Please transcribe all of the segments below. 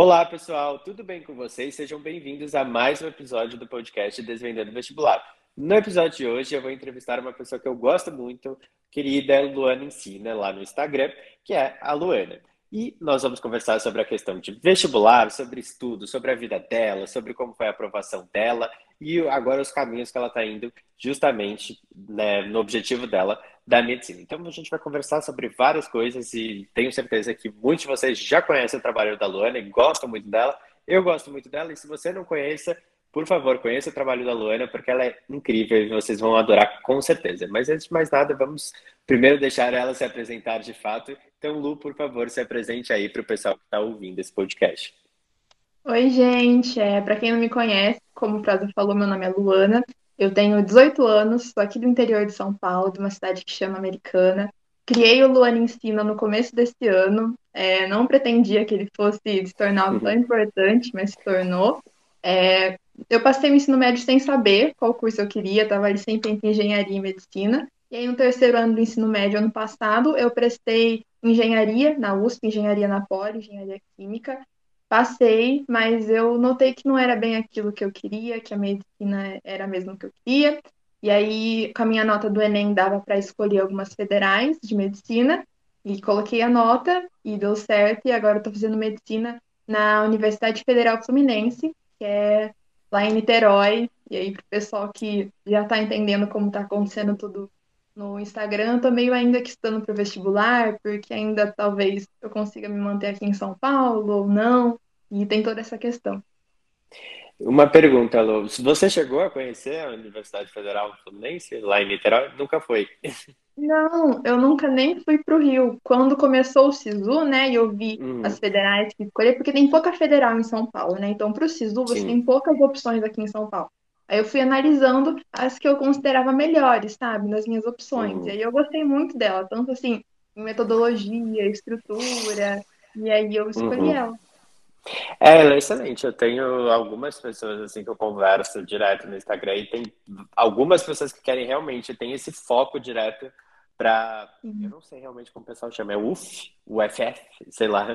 Olá, pessoal, tudo bem com vocês? Sejam bem-vindos a mais um episódio do podcast Desvendando Vestibular. No episódio de hoje, eu vou entrevistar uma pessoa que eu gosto muito, querida Luana Ensina, lá no Instagram, que é a Luana. E nós vamos conversar sobre a questão de vestibular, sobre estudo, sobre a vida dela, sobre como foi a aprovação dela e agora os caminhos que ela está indo justamente né, no objetivo dela da medicina. Então a gente vai conversar sobre várias coisas e tenho certeza que muitos de vocês já conhecem o trabalho da Luana e gostam muito dela. Eu gosto muito dela e se você não conhece, por favor, conheça o trabalho da Luana porque ela é incrível e vocês vão adorar com certeza. Mas antes de mais nada, vamos primeiro deixar ela se apresentar de fato então, Lu, por favor, se apresente aí para o pessoal que está ouvindo esse podcast. Oi, gente. É, para quem não me conhece, como o Prado falou, meu nome é Luana. Eu tenho 18 anos, sou aqui do interior de São Paulo, de uma cidade que chama Americana. Criei o Luana Ensina no começo desse ano. É, não pretendia que ele fosse se tornar algo tão uhum. importante, mas se tornou. É, eu passei o ensino médio sem saber qual curso eu queria, estava ali sempre entre engenharia e medicina. E aí, no terceiro ano do ensino médio, ano passado, eu prestei engenharia na USP, engenharia na Poli, engenharia química. Passei, mas eu notei que não era bem aquilo que eu queria, que a medicina era mesmo o que eu queria. E aí, com a minha nota do Enem, dava para escolher algumas federais de medicina. E coloquei a nota e deu certo. E agora estou fazendo medicina na Universidade Federal Fluminense, que é lá em Niterói. E aí, para o pessoal que já está entendendo como está acontecendo tudo no Instagram, tô meio ainda questando para o vestibular, porque ainda talvez eu consiga me manter aqui em São Paulo ou não, e tem toda essa questão. Uma pergunta, Lu. Você chegou a conhecer a Universidade Federal Fluminense lá em Niterói? Nunca foi? Não, eu nunca nem fui para o Rio. Quando começou o SISU, né, e eu vi uhum. as federais que escolher, porque tem pouca federal em São Paulo, né? Então, para o SISU, você Sim. tem poucas opções aqui em São Paulo. Aí eu fui analisando as que eu considerava melhores, sabe, nas minhas opções. Uhum. E aí eu gostei muito dela, tanto assim, em metodologia, estrutura, e aí eu escolhi uhum. ela. É, ela é excelente. Eu tenho algumas pessoas assim que eu converso direto no Instagram e tem algumas pessoas que querem realmente, tem esse foco direto para, uhum. eu não sei realmente como o pessoal chama, é UF, UFF, sei lá.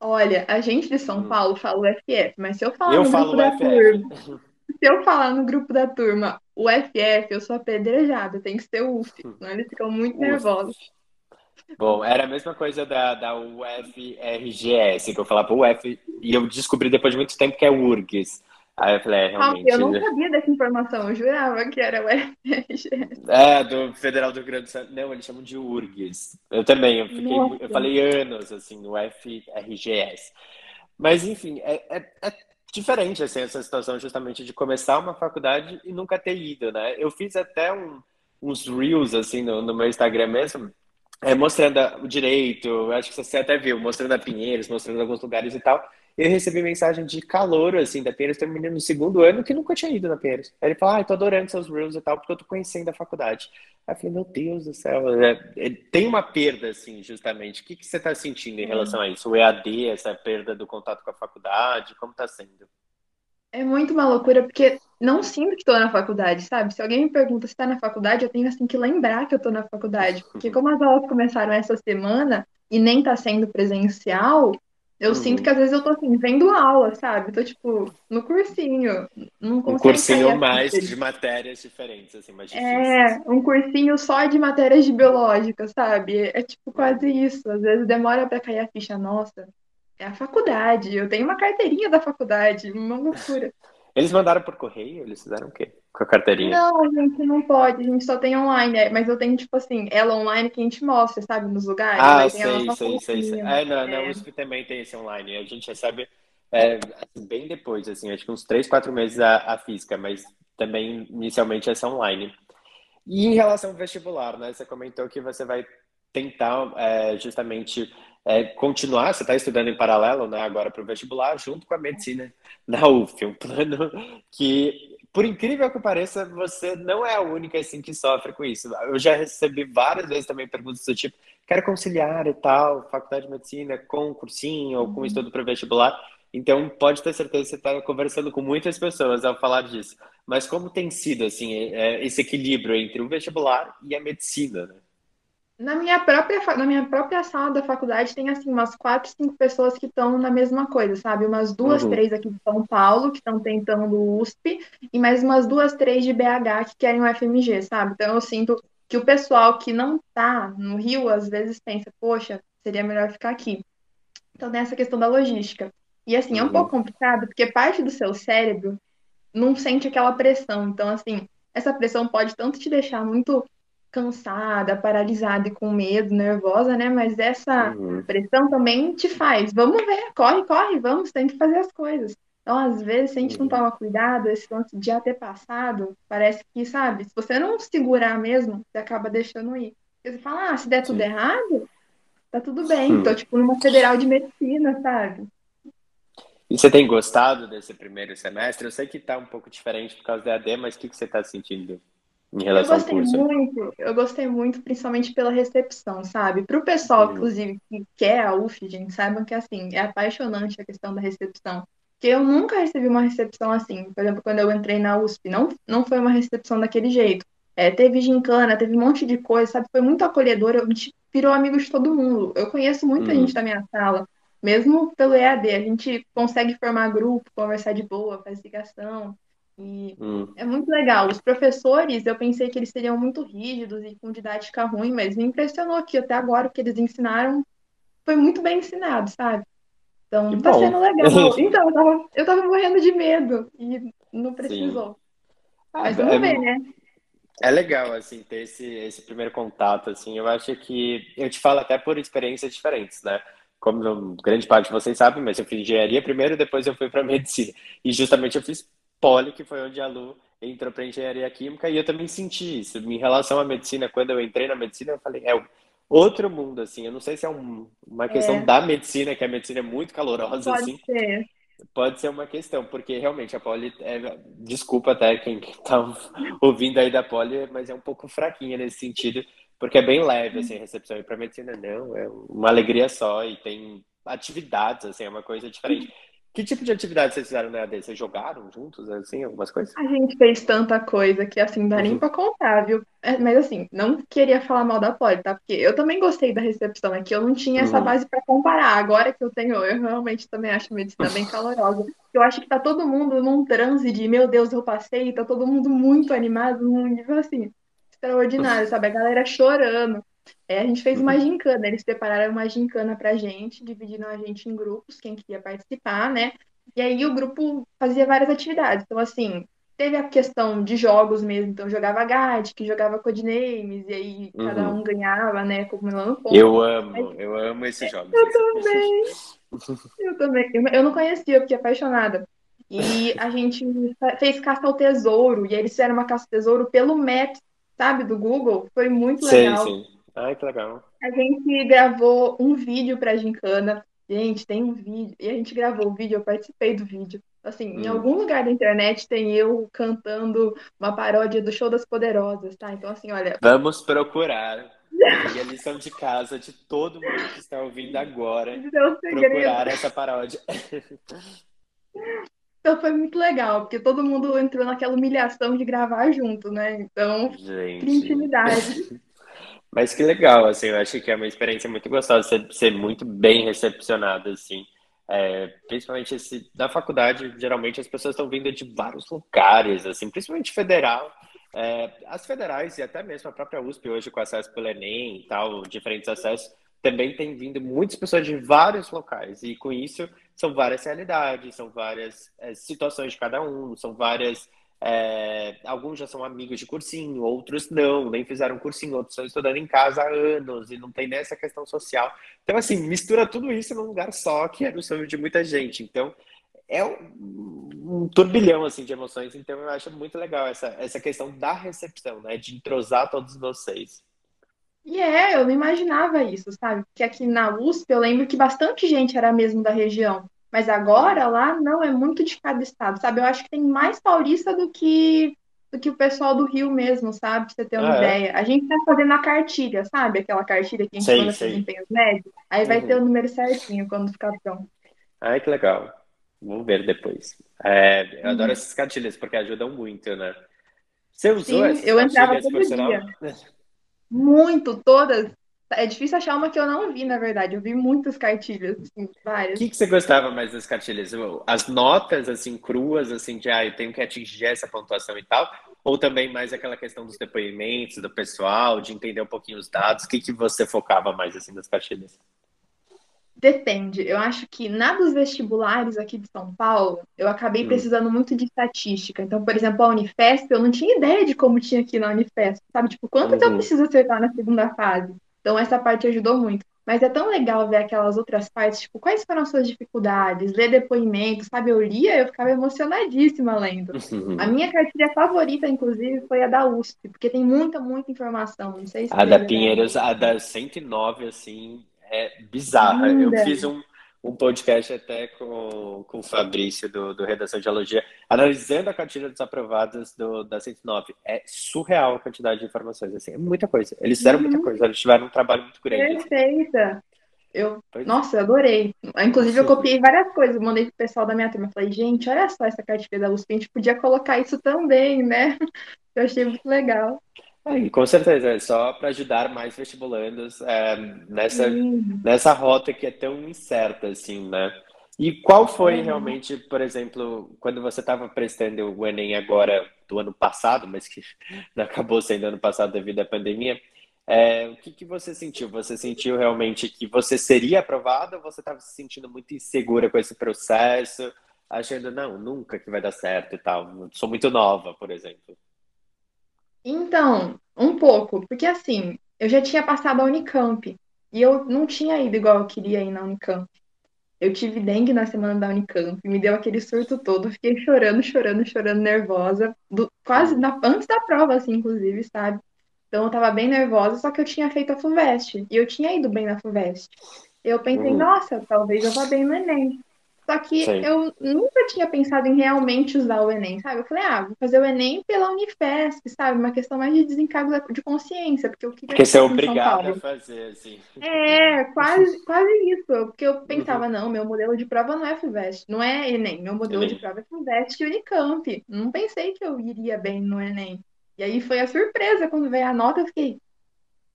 Olha, a gente de São hum. Paulo fala UFF, mas se eu falar eu no grupo UFF. da turma, se eu falar no grupo da turma o FF, eu sou apedrejada, tem que ser UF, senão hum. eles ficam muito nervosos. Bom, era a mesma coisa da, da UFRGS, que eu falava UF, e eu descobri depois de muito tempo que é URGS. Aí eu falei, é, realmente. Ah, eu não sabia dessa informação, eu jurava que era o FRGS. É, do Federal do Rio Grande do Sul. Não, eles chamam de URGS. Eu também, eu, fiquei, eu falei anos, assim, no FRGS. Mas, enfim, é, é, é diferente assim, essa situação justamente de começar uma faculdade e nunca ter ido, né? Eu fiz até um, uns reels assim no, no meu Instagram mesmo, é, mostrando o direito, acho que você até viu, mostrando a Pinheiros, mostrando alguns lugares e tal. Eu recebi mensagem de calor, assim, da Pinheiros, terminando no segundo ano, que nunca tinha ido na Pinheiros. Aí ele falou, ah, eu tô adorando seus reels e tal, porque eu tô conhecendo a faculdade. Aí eu falei, meu Deus do céu, é, é, tem uma perda, assim, justamente. O que, que você está sentindo em hum. relação a isso? O EAD, essa perda do contato com a faculdade, como está sendo? É muito uma loucura, porque não sinto que estou na faculdade, sabe? Se alguém me pergunta se está na faculdade, eu tenho assim que lembrar que eu estou na faculdade. Porque como as aulas começaram essa semana e nem está sendo presencial, eu uhum. sinto que às vezes eu tô assim, vendo aula, sabe? Tô tipo, no cursinho. Não um cursinho mais de matérias diferentes, assim, mais difíceis. É, um cursinho só de matérias de biológica, sabe? É, é tipo quase isso. Às vezes demora para cair a ficha, nossa. É a faculdade. Eu tenho uma carteirinha da faculdade, uma loucura. Eles mandaram por correio? Eles fizeram o quê com a carteirinha? Não, a gente não pode, a gente só tem online. É, mas eu tenho, tipo assim, ela online que a gente mostra, sabe, nos lugares. Ah, sei, sei, sei, sei. É, não, é. na USP também tem esse online. A gente recebe é, assim, bem depois, assim, acho que uns três, quatro meses a, a física, mas também inicialmente essa online. E em relação ao vestibular, né? Você comentou que você vai tentar é, justamente é, continuar, você está estudando em paralelo né, agora para o vestibular, junto com a medicina na UF, um plano que, por incrível que pareça, você não é a única assim que sofre com isso. Eu já recebi várias vezes também perguntas do tipo, quero conciliar e tal, faculdade de medicina com cursinho ou com uhum. estudo para vestibular. Então, pode ter certeza que você está conversando com muitas pessoas ao falar disso. Mas como tem sido assim é, esse equilíbrio entre o vestibular e a medicina? Né? Na minha própria, na minha própria sala da faculdade tem assim umas quatro, cinco pessoas que estão na mesma coisa, sabe? Umas duas, Uhum, três aqui de São Paulo que estão tentando o USP e mais umas duas, três de BH que querem o FMG, sabe? Então eu sinto que o pessoal que não tá no Rio às vezes pensa, poxa, seria melhor ficar aqui. Então tem essa questão da logística. E assim, é um pouco uhum, complicado porque parte do seu cérebro não sente aquela pressão. Então, assim, essa pressão pode tanto te deixar muito cansada, paralisada e com medo, nervosa, né? Mas essa uhum, pressão também te faz, vamos ver, corre, corre, vamos, tem que fazer as coisas. Então, às vezes, se a gente não uhum. toma cuidado, esse lance de já ter passado, parece que, sabe, se você não segurar mesmo, você acaba deixando ir. Porque você fala, ah, se der tudo Sim. errado, tá tudo bem. Tô, Hum. tipo, numa federal de medicina, sabe? E você tem gostado desse primeiro semestre? Eu sei que está um pouco diferente por causa da AD, mas o que que você está sentindo em Eu relação ao gostei curso? muito, eu gostei muito, principalmente pela recepção, sabe? Para o pessoal, Uhum, inclusive, que quer a UF, gente, saibam que, assim, é apaixonante a questão da recepção. Porque eu nunca recebi uma recepção assim. Por exemplo, quando eu entrei na USP, não, não foi uma recepção daquele jeito. É, teve gincana, teve um monte de coisa, sabe? Foi muito acolhedor, eu, a gente virou amigo de todo mundo. Eu conheço muita gente uhum, da minha sala, mesmo pelo EAD. A gente consegue formar grupo, conversar de boa, fazer ligação. E uhum. é muito legal. Os professores, eu pensei que eles seriam muito rígidos e com didática ruim, mas me impressionou que até agora o que eles ensinaram foi muito bem ensinado, sabe? Que Então tá bom. sendo legal. Então, eu tava, eu tava morrendo de medo e não precisou. Ah, Mas vamos ver, é, né? é legal, assim, ter esse, esse primeiro contato, assim. Eu acho que... Eu te falo até por experiências diferentes, né? Como grande parte de vocês sabem, mas eu fiz engenharia primeiro, depois eu fui para medicina. E justamente eu fiz poli, que foi onde a Lu entrou para engenharia química, e eu também senti isso. Em relação à medicina, quando eu entrei na medicina, eu falei, é outro mundo, assim. Eu não sei se é um- uma questão É, da medicina, que a medicina é muito calorosa, pode assim, ser. Pode ser uma questão, porque realmente a Poli, é, desculpa até quem está ouvindo aí da Poli, mas é um pouco fraquinha nesse sentido, porque é bem leve assim, a recepção. E para medicina não, é uma alegria só e tem atividades, assim, é uma coisa diferente. Que tipo de atividade vocês fizeram na EAD? Vocês jogaram juntos, assim, algumas coisas? A gente fez tanta coisa que assim, dá nem Uhum, pra contar, viu? É, mas assim, não queria falar mal da Poli, tá? Porque eu também gostei da recepção, é que eu não tinha essa uhum, base pra comparar. Agora que eu tenho, eu realmente também acho a medicina bem calorosa. Eu acho que tá todo mundo num transe de, meu Deus, eu passei, tá todo mundo muito animado, num nível assim, extraordinário, sabe? A galera chorando. É, a gente fez uma uhum. gincana, eles prepararam uma gincana pra gente, dividindo a gente em grupos, quem queria participar, né? E aí o grupo fazia várias atividades. Então, assim, teve a questão de jogos mesmo. Então, jogava Gatic, jogava Codenames, e aí cada uhum. um ganhava, né, acumulando pontos. Eu Mas amo, eu amo esses jogos, eu também, eu também. Eu não conhecia, eu fiquei apaixonada. E a gente fez caça ao tesouro, e aí eles fizeram uma caça ao tesouro pelo Maps, sabe, do Google. Foi muito legal. sim. Ai, que legal. A gente gravou um vídeo pra Gincana. Gente, tem um vídeo. E a gente gravou o vídeo, eu participei do vídeo. Assim, em Hum. algum lugar da internet tem eu cantando uma paródia do Show das Poderosas, tá? Então, assim, olha, Vamos procurar. Aí a lição de casa de todo mundo que está ouvindo agora. esse o segredo. Procurar essa paródia. Então foi muito legal, porque todo mundo entrou naquela humilhação de gravar junto, né? Então, Gente. intimidade. Mas que legal, assim, eu acho que é uma experiência muito gostosa, ser, ser muito bem recepcionado, assim. É, principalmente esse, na faculdade, geralmente as pessoas estão vindo de vários lugares, assim, principalmente federal. É, as federais e até mesmo a própria USP hoje com acesso pelo Enem e tal, diferentes acessos, também tem vindo muitas pessoas de vários locais. E com isso são várias realidades, são várias é, situações de cada um, são várias é, alguns já são amigos de cursinho, outros não, nem fizeram cursinho, outros estão estudando em casa há anos e não tem nessa questão social. Então, assim, mistura tudo isso num lugar só, que era o sonho de muita gente. Então, é um, turbilhão, assim, de emoções. Então, eu acho muito legal essa, essa questão da recepção, né? De entrosar todos vocês. E é, eu não imaginava isso, sabe? Porque aqui na USP eu lembro que bastante gente era mesmo da região. Mas Uhum. agora lá não, é muito de cada estado, sabe? Eu acho que tem mais paulista do que do que o pessoal do Rio mesmo, sabe? Pra você ter uma Ah, é? ideia. A gente tá fazendo a cartilha, sabe? Aquela cartilha que a gente Sei, manda sei. empenhos médios. Aí vai ter o Uhum. número certinho quando ficar pronto. Ai, que legal. Vou ver depois. É, eu adoro Uhum. essas cartilhas porque ajudam muito, né? Você usou Sim, essas eu entrava todo dia. Muito, todas. É difícil achar uma que eu não vi, na verdade. Eu vi muitas cartilhas, assim, várias. O que, que você gostava mais das cartilhas? As notas, assim, cruas, assim, de, ah, eu tenho que atingir essa pontuação e tal? Ou também mais aquela questão dos depoimentos, do pessoal, de entender um pouquinho os dados? O que, que você focava mais, assim, das cartilhas? Depende. Eu acho que na dos vestibulares aqui de São Paulo, eu acabei Hum. precisando muito de estatística. Então, por exemplo, a Unifesp, eu não tinha ideia de como tinha aqui na Unifesp, sabe? Tipo, quanto que eu Uhum. preciso acertar na segunda fase? Então, essa parte ajudou muito. Mas é tão legal ver aquelas outras partes, tipo, quais foram as suas dificuldades, ler depoimentos, sabe? Eu lia, eu ficava emocionadíssima lendo. A minha cartilha favorita, inclusive, foi a da USP, porque tem muita, muita informação. Não sei se A da Pinheiros, a da 109, assim, é bizarra. Eu Linda. fiz um, um podcast até com, com o Fabrício, do, do Redação de Geologia, analisando a cartilha dos aprovados do, da 109. É surreal a quantidade de informações, assim, é muita coisa. Eles fizeram muita Uhum. coisa, eles tiveram um trabalho muito grande. Perfeita. Eu, Pois é. nossa, eu adorei. Inclusive, eu Sim. copiei várias coisas, mandei pro pessoal da minha turma. Falei, gente, olha só essa cartilha da USP, a gente podia colocar isso também, né? Eu achei muito legal. Aí, com certeza, é só para ajudar mais vestibulandos é, nessa, Sim. nessa rota que é tão incerta, assim, né? E qual foi É. realmente, por exemplo, quando você estava prestando o Enem agora do ano passado, mas que acabou sendo ano passado devido à pandemia, é, o que que você sentiu? Você sentiu realmente que você seria aprovado ou você estava se sentindo muito insegura com esse processo, achando, não, nunca que vai dar certo e tal, sou muito nova, por exemplo. Então, um pouco, porque assim, eu já tinha passado a Unicamp e eu não tinha ido igual eu queria ir na Unicamp. Eu tive dengue na semana da Unicamp, me deu aquele surto todo, fiquei chorando, chorando, chorando, nervosa, do- quase na- antes da prova, assim, inclusive, sabe? Então eu tava bem nervosa, só que eu tinha feito a FUVEST e eu tinha ido bem na FUVEST. Eu pensei, Uhum. nossa, talvez eu vá bem no Enem. Só que Sim. eu nunca tinha pensado em realmente usar o Enem, sabe? Eu falei, ah, vou fazer o Enem pela Unifesp, sabe? Uma questão mais de desencargo de consciência, porque eu queria Porque você é obrigada a fazer, assim. É, quase, quase isso. Porque eu Uhum. pensava, não, meu modelo de prova não é FUVEST, não é Enem, meu modelo de Enem. prova é FUVEST e Unicamp. Não pensei que eu iria bem no Enem. E aí foi a surpresa quando veio a nota, eu fiquei,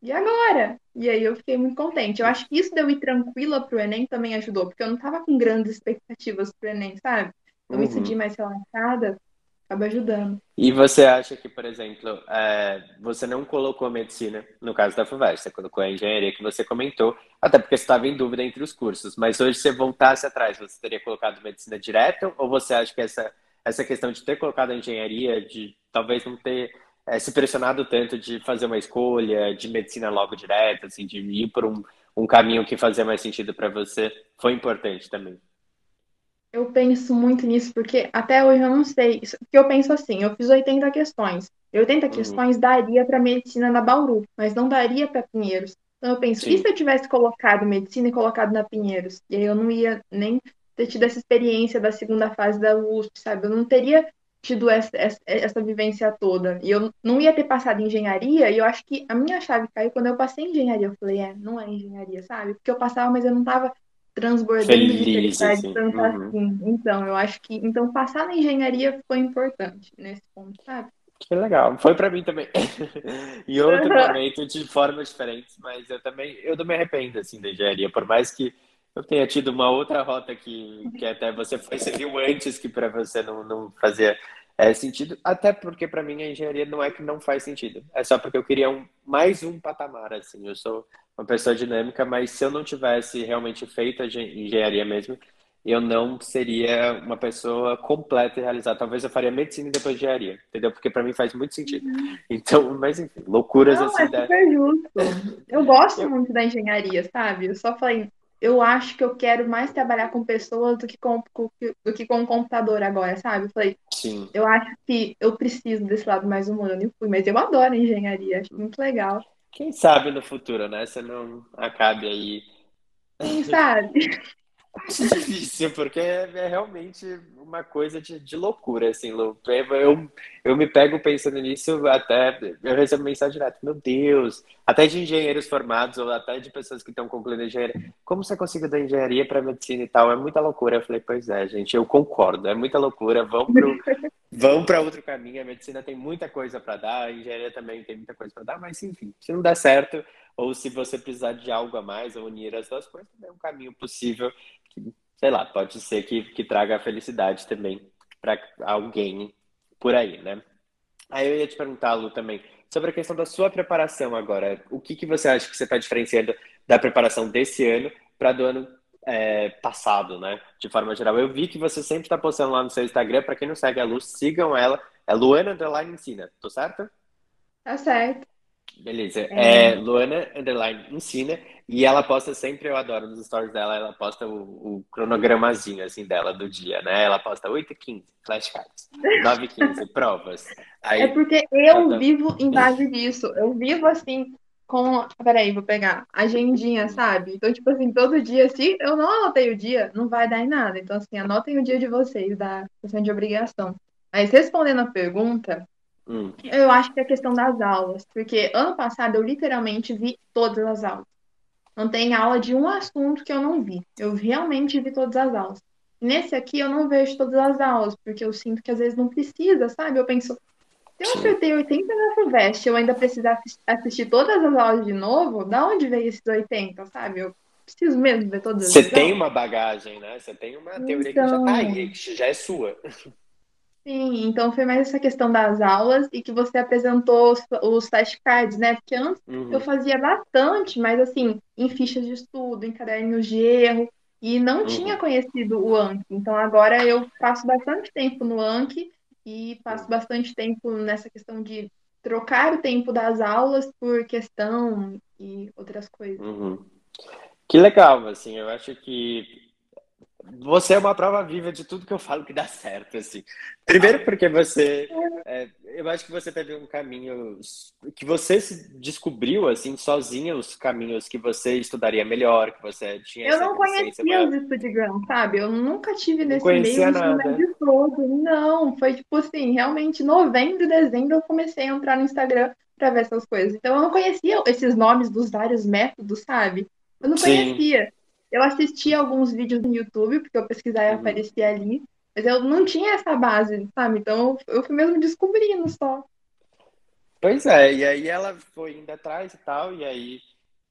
e agora? E aí eu fiquei muito contente. Eu acho que isso de eu ir tranquila pro Enem também ajudou, porque eu não tava com grandes expectativas pro Enem, sabe? Então isso de Uhum. mais relaxada acaba ajudando. E você acha que, por exemplo, é, você não colocou a medicina, no caso da FUVEST, você colocou a engenharia que você comentou, até porque você estava em dúvida entre os cursos, mas hoje se você voltasse atrás, você teria colocado medicina direto, ou você acha que essa, essa questão de ter colocado a engenharia, de talvez não ter é, se pressionado tanto de fazer uma escolha de medicina logo direto, assim, de ir por um, um caminho que fazia mais sentido para você, foi importante também? Eu penso muito nisso, porque até hoje eu não sei. Porque eu penso assim, eu fiz 80 questões. E 80 Uhum. questões daria para medicina na Bauru, mas não daria para Pinheiros. Então eu penso, e Sim. se eu tivesse colocado medicina e colocado na Pinheiros? E aí eu não ia nem ter tido essa experiência da segunda fase da USP, sabe? Eu não teria tido essa, essa, essa vivência toda. E eu não ia ter passado engenharia, e eu acho que a minha chave caiu quando eu passei engenharia. Eu falei, é, não é engenharia, sabe? Porque eu passava, mas eu não tava transbordando de Feliz, felicidade assim. tanto Uhum. assim. Então, eu acho que então passar na engenharia foi importante nesse ponto, sabe? Que legal. Foi pra mim também. Em outro momento, de formas diferentes, mas eu também, eu me arrependo, assim, da engenharia, por mais que eu tenha tido uma outra rota que, que até você foi, você viu antes que para você não, não fazia é, sentido, até porque para mim a engenharia não é que não faz sentido, é só porque eu queria um, mais um patamar, assim, eu sou uma pessoa dinâmica, mas se eu não tivesse realmente feito a gen- engenharia mesmo, eu não seria uma pessoa completa e realizada. Talvez eu faria medicina e depois engenharia, entendeu? Porque para mim faz muito sentido. Então, mas enfim, loucuras Não, é assim da. super justo. Eu gosto Eu- muito da engenharia, sabe? Eu só falei, eu acho que eu quero mais trabalhar com pessoas do que com, do que com o computador agora, sabe? Eu falei, Sim. eu acho que eu preciso desse lado mais humano e fui, mas eu adoro engenharia, acho muito legal. Quem sabe no futuro, né? Você não acabe aí. Quem sabe? Acho difícil, porque é, é realmente uma coisa de, de loucura, assim, Lu. Eu, eu me pego pensando nisso até. Eu recebo mensagem direto, meu Deus, até de engenheiros formados, ou até de pessoas que estão concluindo engenharia. Como você conseguiu da engenharia para medicina e tal? É muita loucura. Eu falei, pois é, gente, eu concordo, é muita loucura. Vão pro, vão para outro caminho. A medicina tem muita coisa para dar, a engenharia também tem muita coisa para dar, mas enfim, se não der certo, ou se você precisar de algo a mais ou unir as duas coisas, é um caminho possível sei lá, pode ser que, que traga felicidade também para alguém por aí, né? Aí eu ia te perguntar, Lu, também, sobre a questão da sua preparação agora. O que, que você acha que você está diferenciando da preparação desse ano para do ano é, passado, né? De forma geral. Eu vi que você sempre está postando lá no seu Instagram. Para quem não segue a Lu, sigam ela. É Luana Underline Ensina, tô certo? Tá certo. Beleza. É. é, Luana Underline Ensina. E ela posta sempre, eu adoro nos stories dela, ela posta o, o cronogramazinho assim dela do dia, né? Ela posta 8h15, flashcards, 9h15, provas. Aí, é porque eu vivo em base disso. Eu vivo assim, com. Peraí, vou pegar. Agendinha, sabe? Então, tipo assim, todo dia, se eu não anotei o dia, não vai dar em nada. Então, assim, anotem o dia de vocês, da questão de obrigação. Mas respondendo a pergunta, hum. eu acho que é a questão das aulas. Porque ano passado eu literalmente vi todas as aulas. Não tem aula de um assunto que eu não vi. Eu realmente vi todas as aulas. Nesse aqui eu não vejo todas as aulas, porque eu sinto que às vezes não precisa, sabe? Eu penso, se eu acertei 80 na FUVEST eu ainda precisar assistir todas as aulas de novo, da onde veio esses 80, sabe? Eu preciso mesmo ver todas Você tem uma bagagem, né? Você tem uma teoria então... que já tá aí, que já é sua. Sim, então foi mais essa questão das aulas e que você apresentou os, os flashcards, né? Porque antes uhum. eu fazia bastante, mas assim, em fichas de estudo, em cadernos de erro, e não uhum. tinha conhecido o Anki. Então agora eu passo bastante tempo no Anki e passo bastante tempo nessa questão de trocar o tempo das aulas por questão e outras coisas. Uhum. Que legal, assim, eu acho que você é uma prova viva de tudo que eu falo que dá certo, assim. Primeiro porque você, é, eu acho que você teve um caminho que você se descobriu assim sozinha os caminhos que você estudaria melhor, que você tinha. Eu não conhecia os Speedgram, sabe? Eu nunca tive nesse meio nada. de todo. Não, foi tipo assim, realmente novembro, dezembro eu comecei a entrar no Instagram para ver essas coisas. Então eu não conhecia esses nomes dos vários métodos, sabe? Eu não Sim. conhecia. Eu assisti alguns vídeos no YouTube, porque eu pesquisar e uhum. aparecia ali, mas eu não tinha essa base, sabe? Então eu fui mesmo descobrindo só. Pois é, e aí ela foi indo atrás e tal, e aí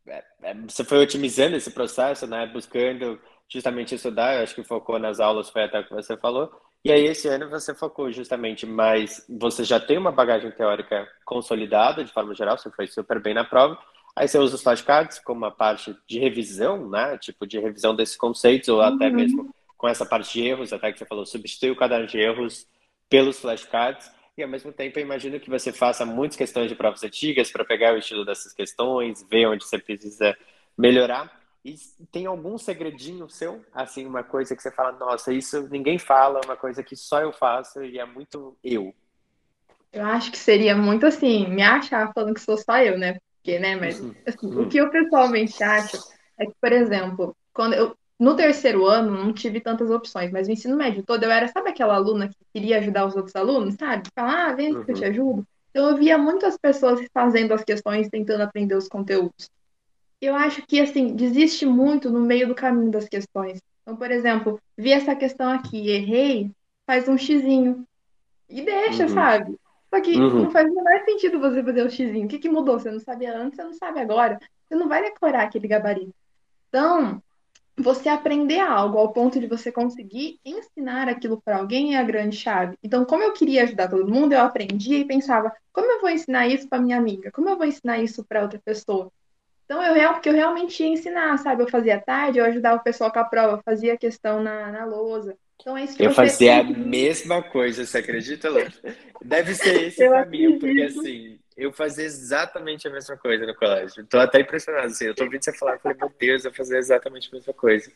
é, é, você foi otimizando esse processo, né? Buscando justamente estudar, eu acho que focou nas aulas, foi até o que você falou. E aí esse ano você focou justamente mais, você já tem uma bagagem teórica consolidada de forma geral, você foi super bem na prova, Aí você usa os flashcards como uma parte de revisão, né? Tipo, de revisão desses conceitos, ou até uhum. mesmo com essa parte de erros, até que você falou, substitui o caderno de erros pelos flashcards. E ao mesmo tempo, eu imagino que você faça muitas questões de provas antigas para pegar o estilo dessas questões, ver onde você precisa melhorar. E tem algum segredinho seu? Assim, uma coisa que você fala, nossa, isso ninguém fala, uma coisa que só eu faço e é muito eu. Eu acho que seria muito assim, me achar falando que sou só eu, né? Porque, né? Mas uhum. assim, o que eu pessoalmente acho é que, por exemplo, quando eu no terceiro ano não tive tantas opções, mas no ensino médio todo eu era, sabe aquela aluna que queria ajudar os outros alunos, sabe? Falar, ah, vem uhum. que eu te uhum. ajudo. Então eu via muitas pessoas fazendo as questões, tentando aprender os conteúdos. Eu acho que, assim, desiste muito no meio do caminho das questões. Então, por exemplo, vi essa questão aqui, errei, faz um xizinho. E deixa, uhum. sabe? Só que uhum. não faz o menor sentido você fazer o xizinho. O que, que mudou? Você não sabia antes, você não sabe agora. Você não vai decorar aquele gabarito. Então, você aprender algo ao ponto de você conseguir ensinar aquilo para alguém é a grande chave. Então, como eu queria ajudar todo mundo, eu aprendia e pensava, como eu vou ensinar isso para minha amiga? Como eu vou ensinar isso para outra pessoa? Então, eu, porque eu realmente ia ensinar, sabe? Eu fazia tarde, eu ajudava o pessoal com a prova, fazia questão na, na lousa. Então é isso que Eu fazia a mesma coisa, você acredita, Lu? Deve ser esse o caminho, porque assim, eu fazia exatamente a mesma coisa no colégio. Tô até impressionado, assim, eu tô ouvindo você falar, eu falei, meu Deus, eu fazia exatamente a mesma coisa.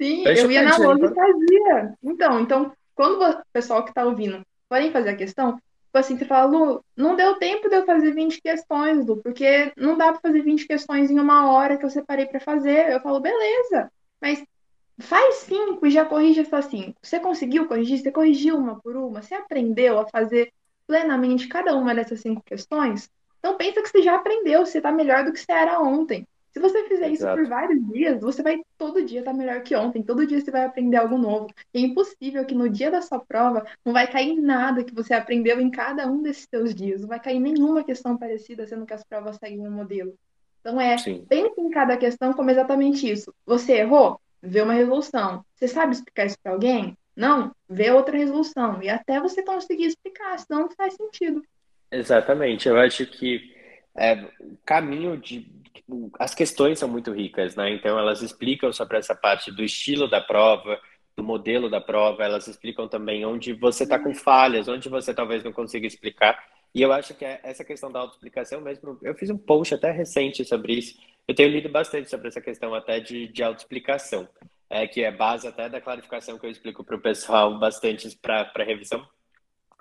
Sim, eu, eu ia na lousa e fazia. Então, então, quando o pessoal que tá ouvindo forem fazer a questão, tipo assim, você fala, Lu, não deu tempo de eu fazer 20 questões, Lu, porque não dá para fazer 20 questões em uma hora que eu separei para fazer. Eu falo, beleza, mas Faz cinco e já corrige essas cinco. Você conseguiu corrigir? Você corrigiu uma por uma? Você aprendeu a fazer plenamente cada uma dessas cinco questões? Então pensa que você já aprendeu, você está melhor do que você era ontem. Se você fizer Exato. isso por vários dias, você vai todo dia estar tá melhor que ontem. Todo dia você vai aprender algo novo. é impossível que no dia da sua prova não vai cair nada que você aprendeu em cada um desses seus dias. Não vai cair nenhuma questão parecida, sendo que as provas seguem um modelo. Então é, Sim. pense em cada questão como exatamente isso. Você errou? Vê uma resolução. Você sabe explicar isso para alguém? Não, vê outra resolução. E até você conseguir explicar, senão não faz sentido. Exatamente. Eu acho que é, o caminho de. As questões são muito ricas, né? Então, elas explicam sobre essa parte do estilo da prova, do modelo da prova, elas explicam também onde você está com falhas, onde você talvez não consiga explicar. E eu acho que é essa questão da autoexplicação mesmo, eu fiz um post até recente sobre isso. Eu tenho lido bastante sobre essa questão até de, de autoexplicação, é, que é base até da clarificação que eu explico para o pessoal bastante para revisão.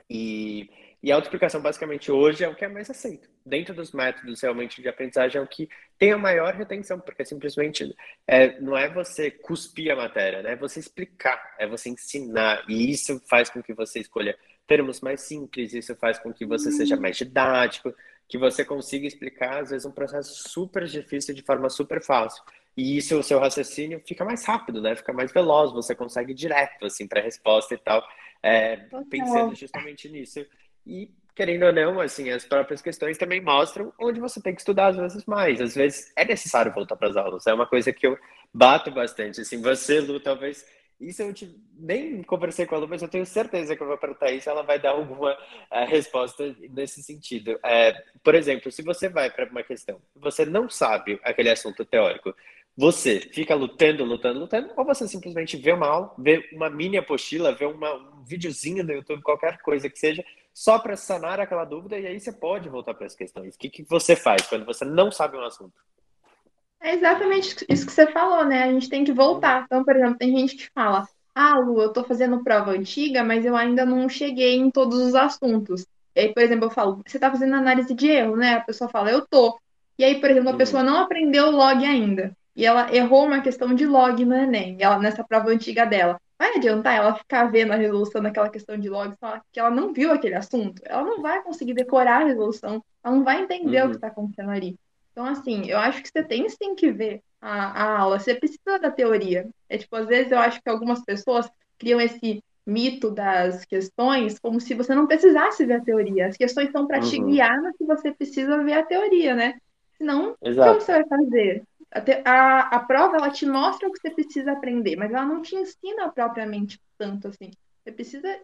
E e a autoexplicação, basicamente, hoje é o que é mais aceito. Dentro dos métodos, realmente, de aprendizagem, é o que tem a maior retenção, porque simplesmente é, não é você cuspir a matéria, né? é você explicar, é você ensinar. E isso faz com que você escolha termos mais simples, isso faz com que você seja mais didático, que você consiga explicar, às vezes, um processo super difícil de forma super fácil. E isso, o seu raciocínio fica mais rápido, né? Fica mais veloz, você consegue ir direto, assim, para a resposta e tal. É, pensando justamente nisso. E, querendo ou não, assim, as próprias questões também mostram onde você tem que estudar às vezes mais. Às vezes é necessário voltar para as aulas. É uma coisa que eu bato bastante. Assim, você, Lu, talvez. Isso eu nem conversei com a Lu, mas eu tenho certeza que eu vou perguntar isso, ela vai dar alguma uh, resposta nesse sentido. É, por exemplo, se você vai para uma questão, você não sabe aquele assunto teórico, você fica lutando, lutando, lutando, ou você simplesmente vê uma aula, vê uma mini apostila, vê uma, um videozinho no YouTube, qualquer coisa que seja, só para sanar aquela dúvida e aí você pode voltar para as questões. O que, que você faz quando você não sabe um assunto? É exatamente isso que você falou, né? A gente tem que voltar. Então, por exemplo, tem gente que fala: Ah, Lu, eu estou fazendo prova antiga, mas eu ainda não cheguei em todos os assuntos. E aí, por exemplo, eu falo: Você está fazendo análise de erro, né? A pessoa fala: Eu tô. E aí, por exemplo, a pessoa não aprendeu o log ainda. E ela errou uma questão de log no Enem, ela, nessa prova antiga dela vai adiantar ela ficar vendo a resolução daquela questão de logs, que ela não viu aquele assunto. Ela não vai conseguir decorar a resolução, ela não vai entender uhum. o que está acontecendo ali. Então, assim, eu acho que você tem sim que ver a, a aula, você precisa da teoria. É tipo, às vezes eu acho que algumas pessoas criam esse mito das questões como se você não precisasse ver a teoria. As questões são para uhum. te guiar no que você precisa ver a teoria, né? Senão, Exato. como você vai fazer? A, a, prova ela te mostra o que você precisa aprender, mas ela não te ensina propriamente tanto assim. Você precisa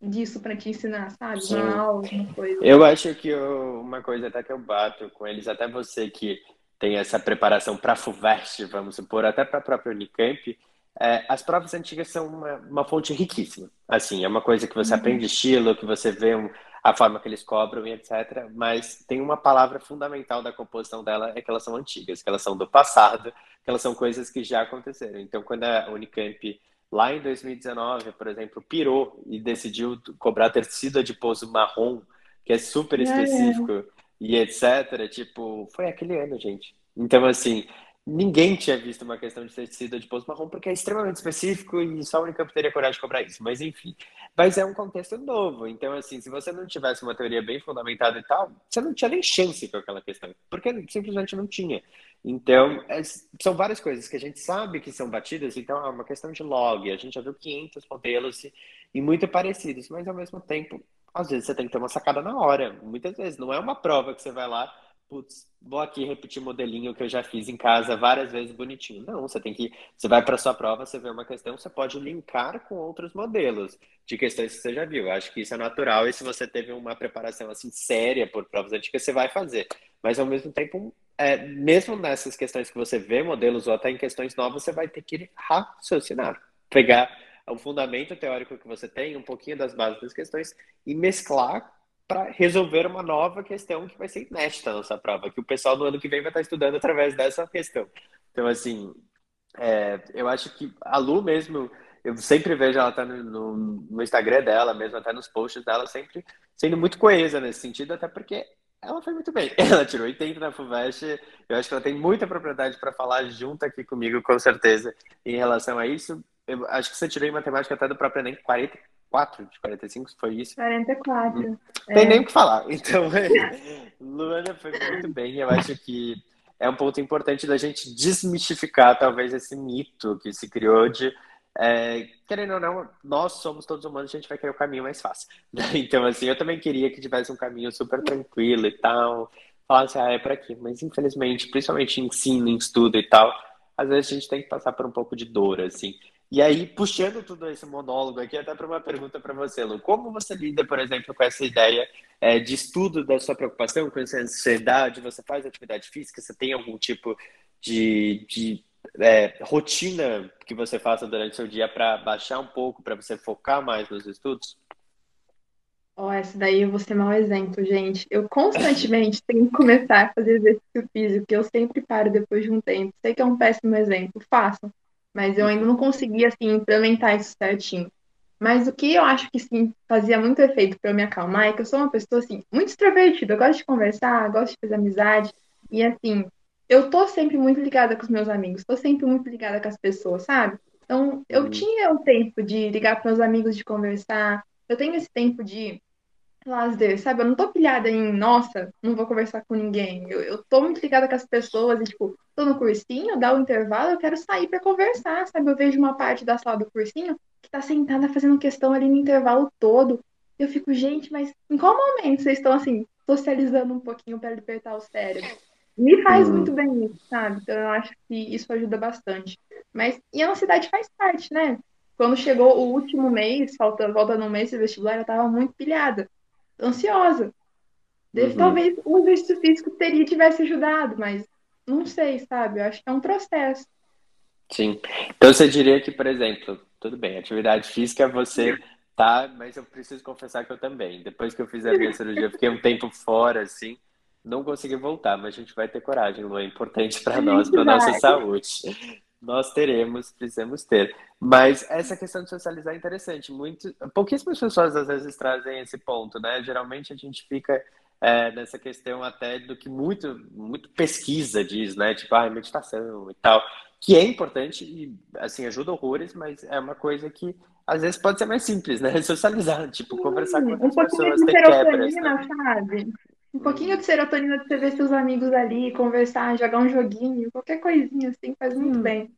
disso para te ensinar, sabe? Sim. Uma aula, uma coisa. Eu acho que eu, uma coisa até que eu bato com eles, até você que tem essa preparação para a FUVEST, vamos supor, até para a própria Unicamp, é, as provas antigas são uma, uma, fonte riquíssima. Assim, é uma coisa que você uhum. aprende estilo, que você vê um, a forma que eles cobram e etc. Mas tem uma palavra fundamental da composição dela é que elas são antigas, que elas são do passado, que elas são coisas que já aconteceram. Então, quando a Unicamp lá em 2019, por exemplo, pirou e decidiu cobrar tecido de pouso marrom, que é super específico é. e etc. Tipo, foi aquele ano, gente. Então, assim, ninguém tinha visto uma questão de tecido de pouso marrom porque é extremamente específico e só a Unicamp teria coragem de cobrar isso. Mas enfim, mas é um contexto novo. Então, assim, se você não tivesse uma teoria bem fundamentada e tal, você não tinha nem chance com aquela questão, porque simplesmente não tinha. Então, é, são várias coisas que a gente sabe que são batidas, então é uma questão de log. A gente já viu 500 modelos e muito parecidos, mas ao mesmo tempo, às vezes você tem que ter uma sacada na hora. Muitas vezes, não é uma prova que você vai lá putz, vou aqui repetir modelinho que eu já fiz em casa várias vezes bonitinho. Não, você tem que, você vai para sua prova, você vê uma questão, você pode linkar com outros modelos de questões que você já viu. Eu acho que isso é natural e se você teve uma preparação assim séria por provas antigas, você vai fazer. Mas ao mesmo tempo, é, mesmo nessas questões que você vê modelos ou até em questões novas, você vai ter que raciocinar, pegar o fundamento teórico que você tem, um pouquinho das bases das questões e mesclar para resolver uma nova questão que vai ser inédita na nossa prova, que o pessoal do ano que vem vai estar estudando através dessa questão. Então, assim, é, eu acho que a Lu mesmo, eu sempre vejo ela tá no, no, no, Instagram dela, mesmo até nos posts dela, sempre sendo muito coesa nesse sentido, até porque ela foi muito bem. Ela tirou 80 na FUVEST, eu acho que ela tem muita propriedade para falar junto aqui comigo, com certeza, em relação a isso. Eu acho que você tirou em matemática até do próprio Enem 40, 44 de 45, foi isso? 44. Não tem é. nem o que falar. Então, Luana foi muito bem. Eu acho que é um ponto importante da gente desmistificar, talvez, esse mito que se criou de. É, querendo ou não, nós somos todos humanos, a gente vai querer o caminho mais fácil. Então, assim, eu também queria que tivesse um caminho super tranquilo e tal. falavam assim, ah, é para aqui. Mas infelizmente, principalmente em ensino, em estudo e tal, às vezes a gente tem que passar por um pouco de dor, assim. E aí, puxando tudo esse monólogo aqui, até para uma pergunta para você, Lu. Como você lida, por exemplo, com essa ideia é, de estudo da sua preocupação, com essa ansiedade? Você faz atividade física? Você tem algum tipo de, de é, rotina que você faça durante o seu dia para baixar um pouco, para você focar mais nos estudos? Ó, essa daí eu vou ser mau exemplo, gente. Eu constantemente tenho que começar a fazer exercício físico, que eu sempre paro depois de um tempo. Sei que é um péssimo exemplo, façam mas eu ainda não consegui assim implementar isso certinho. Mas o que eu acho que sim fazia muito efeito para eu me acalmar é que eu sou uma pessoa assim muito extrovertida, eu gosto de conversar, gosto de fazer amizade e assim, eu tô sempre muito ligada com os meus amigos, tô sempre muito ligada com as pessoas, sabe? Então, eu uhum. tinha o tempo de ligar para meus amigos, de conversar. Eu tenho esse tempo de lazer, sabe? Eu não tô pilhada em, nossa, não vou conversar com ninguém. Eu, eu tô muito ligada com as pessoas e, tipo, tô no cursinho, dá o intervalo, eu quero sair para conversar, sabe? Eu vejo uma parte da sala do cursinho que tá sentada fazendo questão ali no intervalo todo. Eu fico, gente, mas em qual momento vocês estão, assim, socializando um pouquinho para libertar o cérebro? Me faz uhum. muito bem isso, sabe? Então eu acho que isso ajuda bastante. Mas, e a ansiedade faz parte, né? Quando chegou o último mês, falta, volta no mês de vestibular, eu tava muito pilhada ansiosa. Uhum. Talvez o exercício físico teria tivesse ajudado, mas não sei, sabe? Eu acho que é um processo. Sim. Então você diria que, por exemplo, tudo bem, atividade física você tá, mas eu preciso confessar que eu também. Depois que eu fiz a minha cirurgia, fiquei um tempo fora, assim, não consegui voltar, mas a gente vai ter coragem, Lu, é importante para nós, para nossa saúde. Nós teremos, precisamos ter. Mas essa questão de socializar é interessante. Muito, pouquíssimas pessoas às vezes trazem esse ponto, né? Geralmente a gente fica é, nessa questão até do que muito, muito pesquisa diz, né? Tipo, ah, meditação e tal. Que é importante e, assim, ajuda horrores, mas é uma coisa que às vezes pode ser mais simples, né? Socializar, tipo, conversar com outras um pessoas, ter quebras. Né? sabe? Um pouquinho de serotonina de você ver seus amigos ali, conversar, jogar um joguinho, qualquer coisinha assim faz muito hum. bem.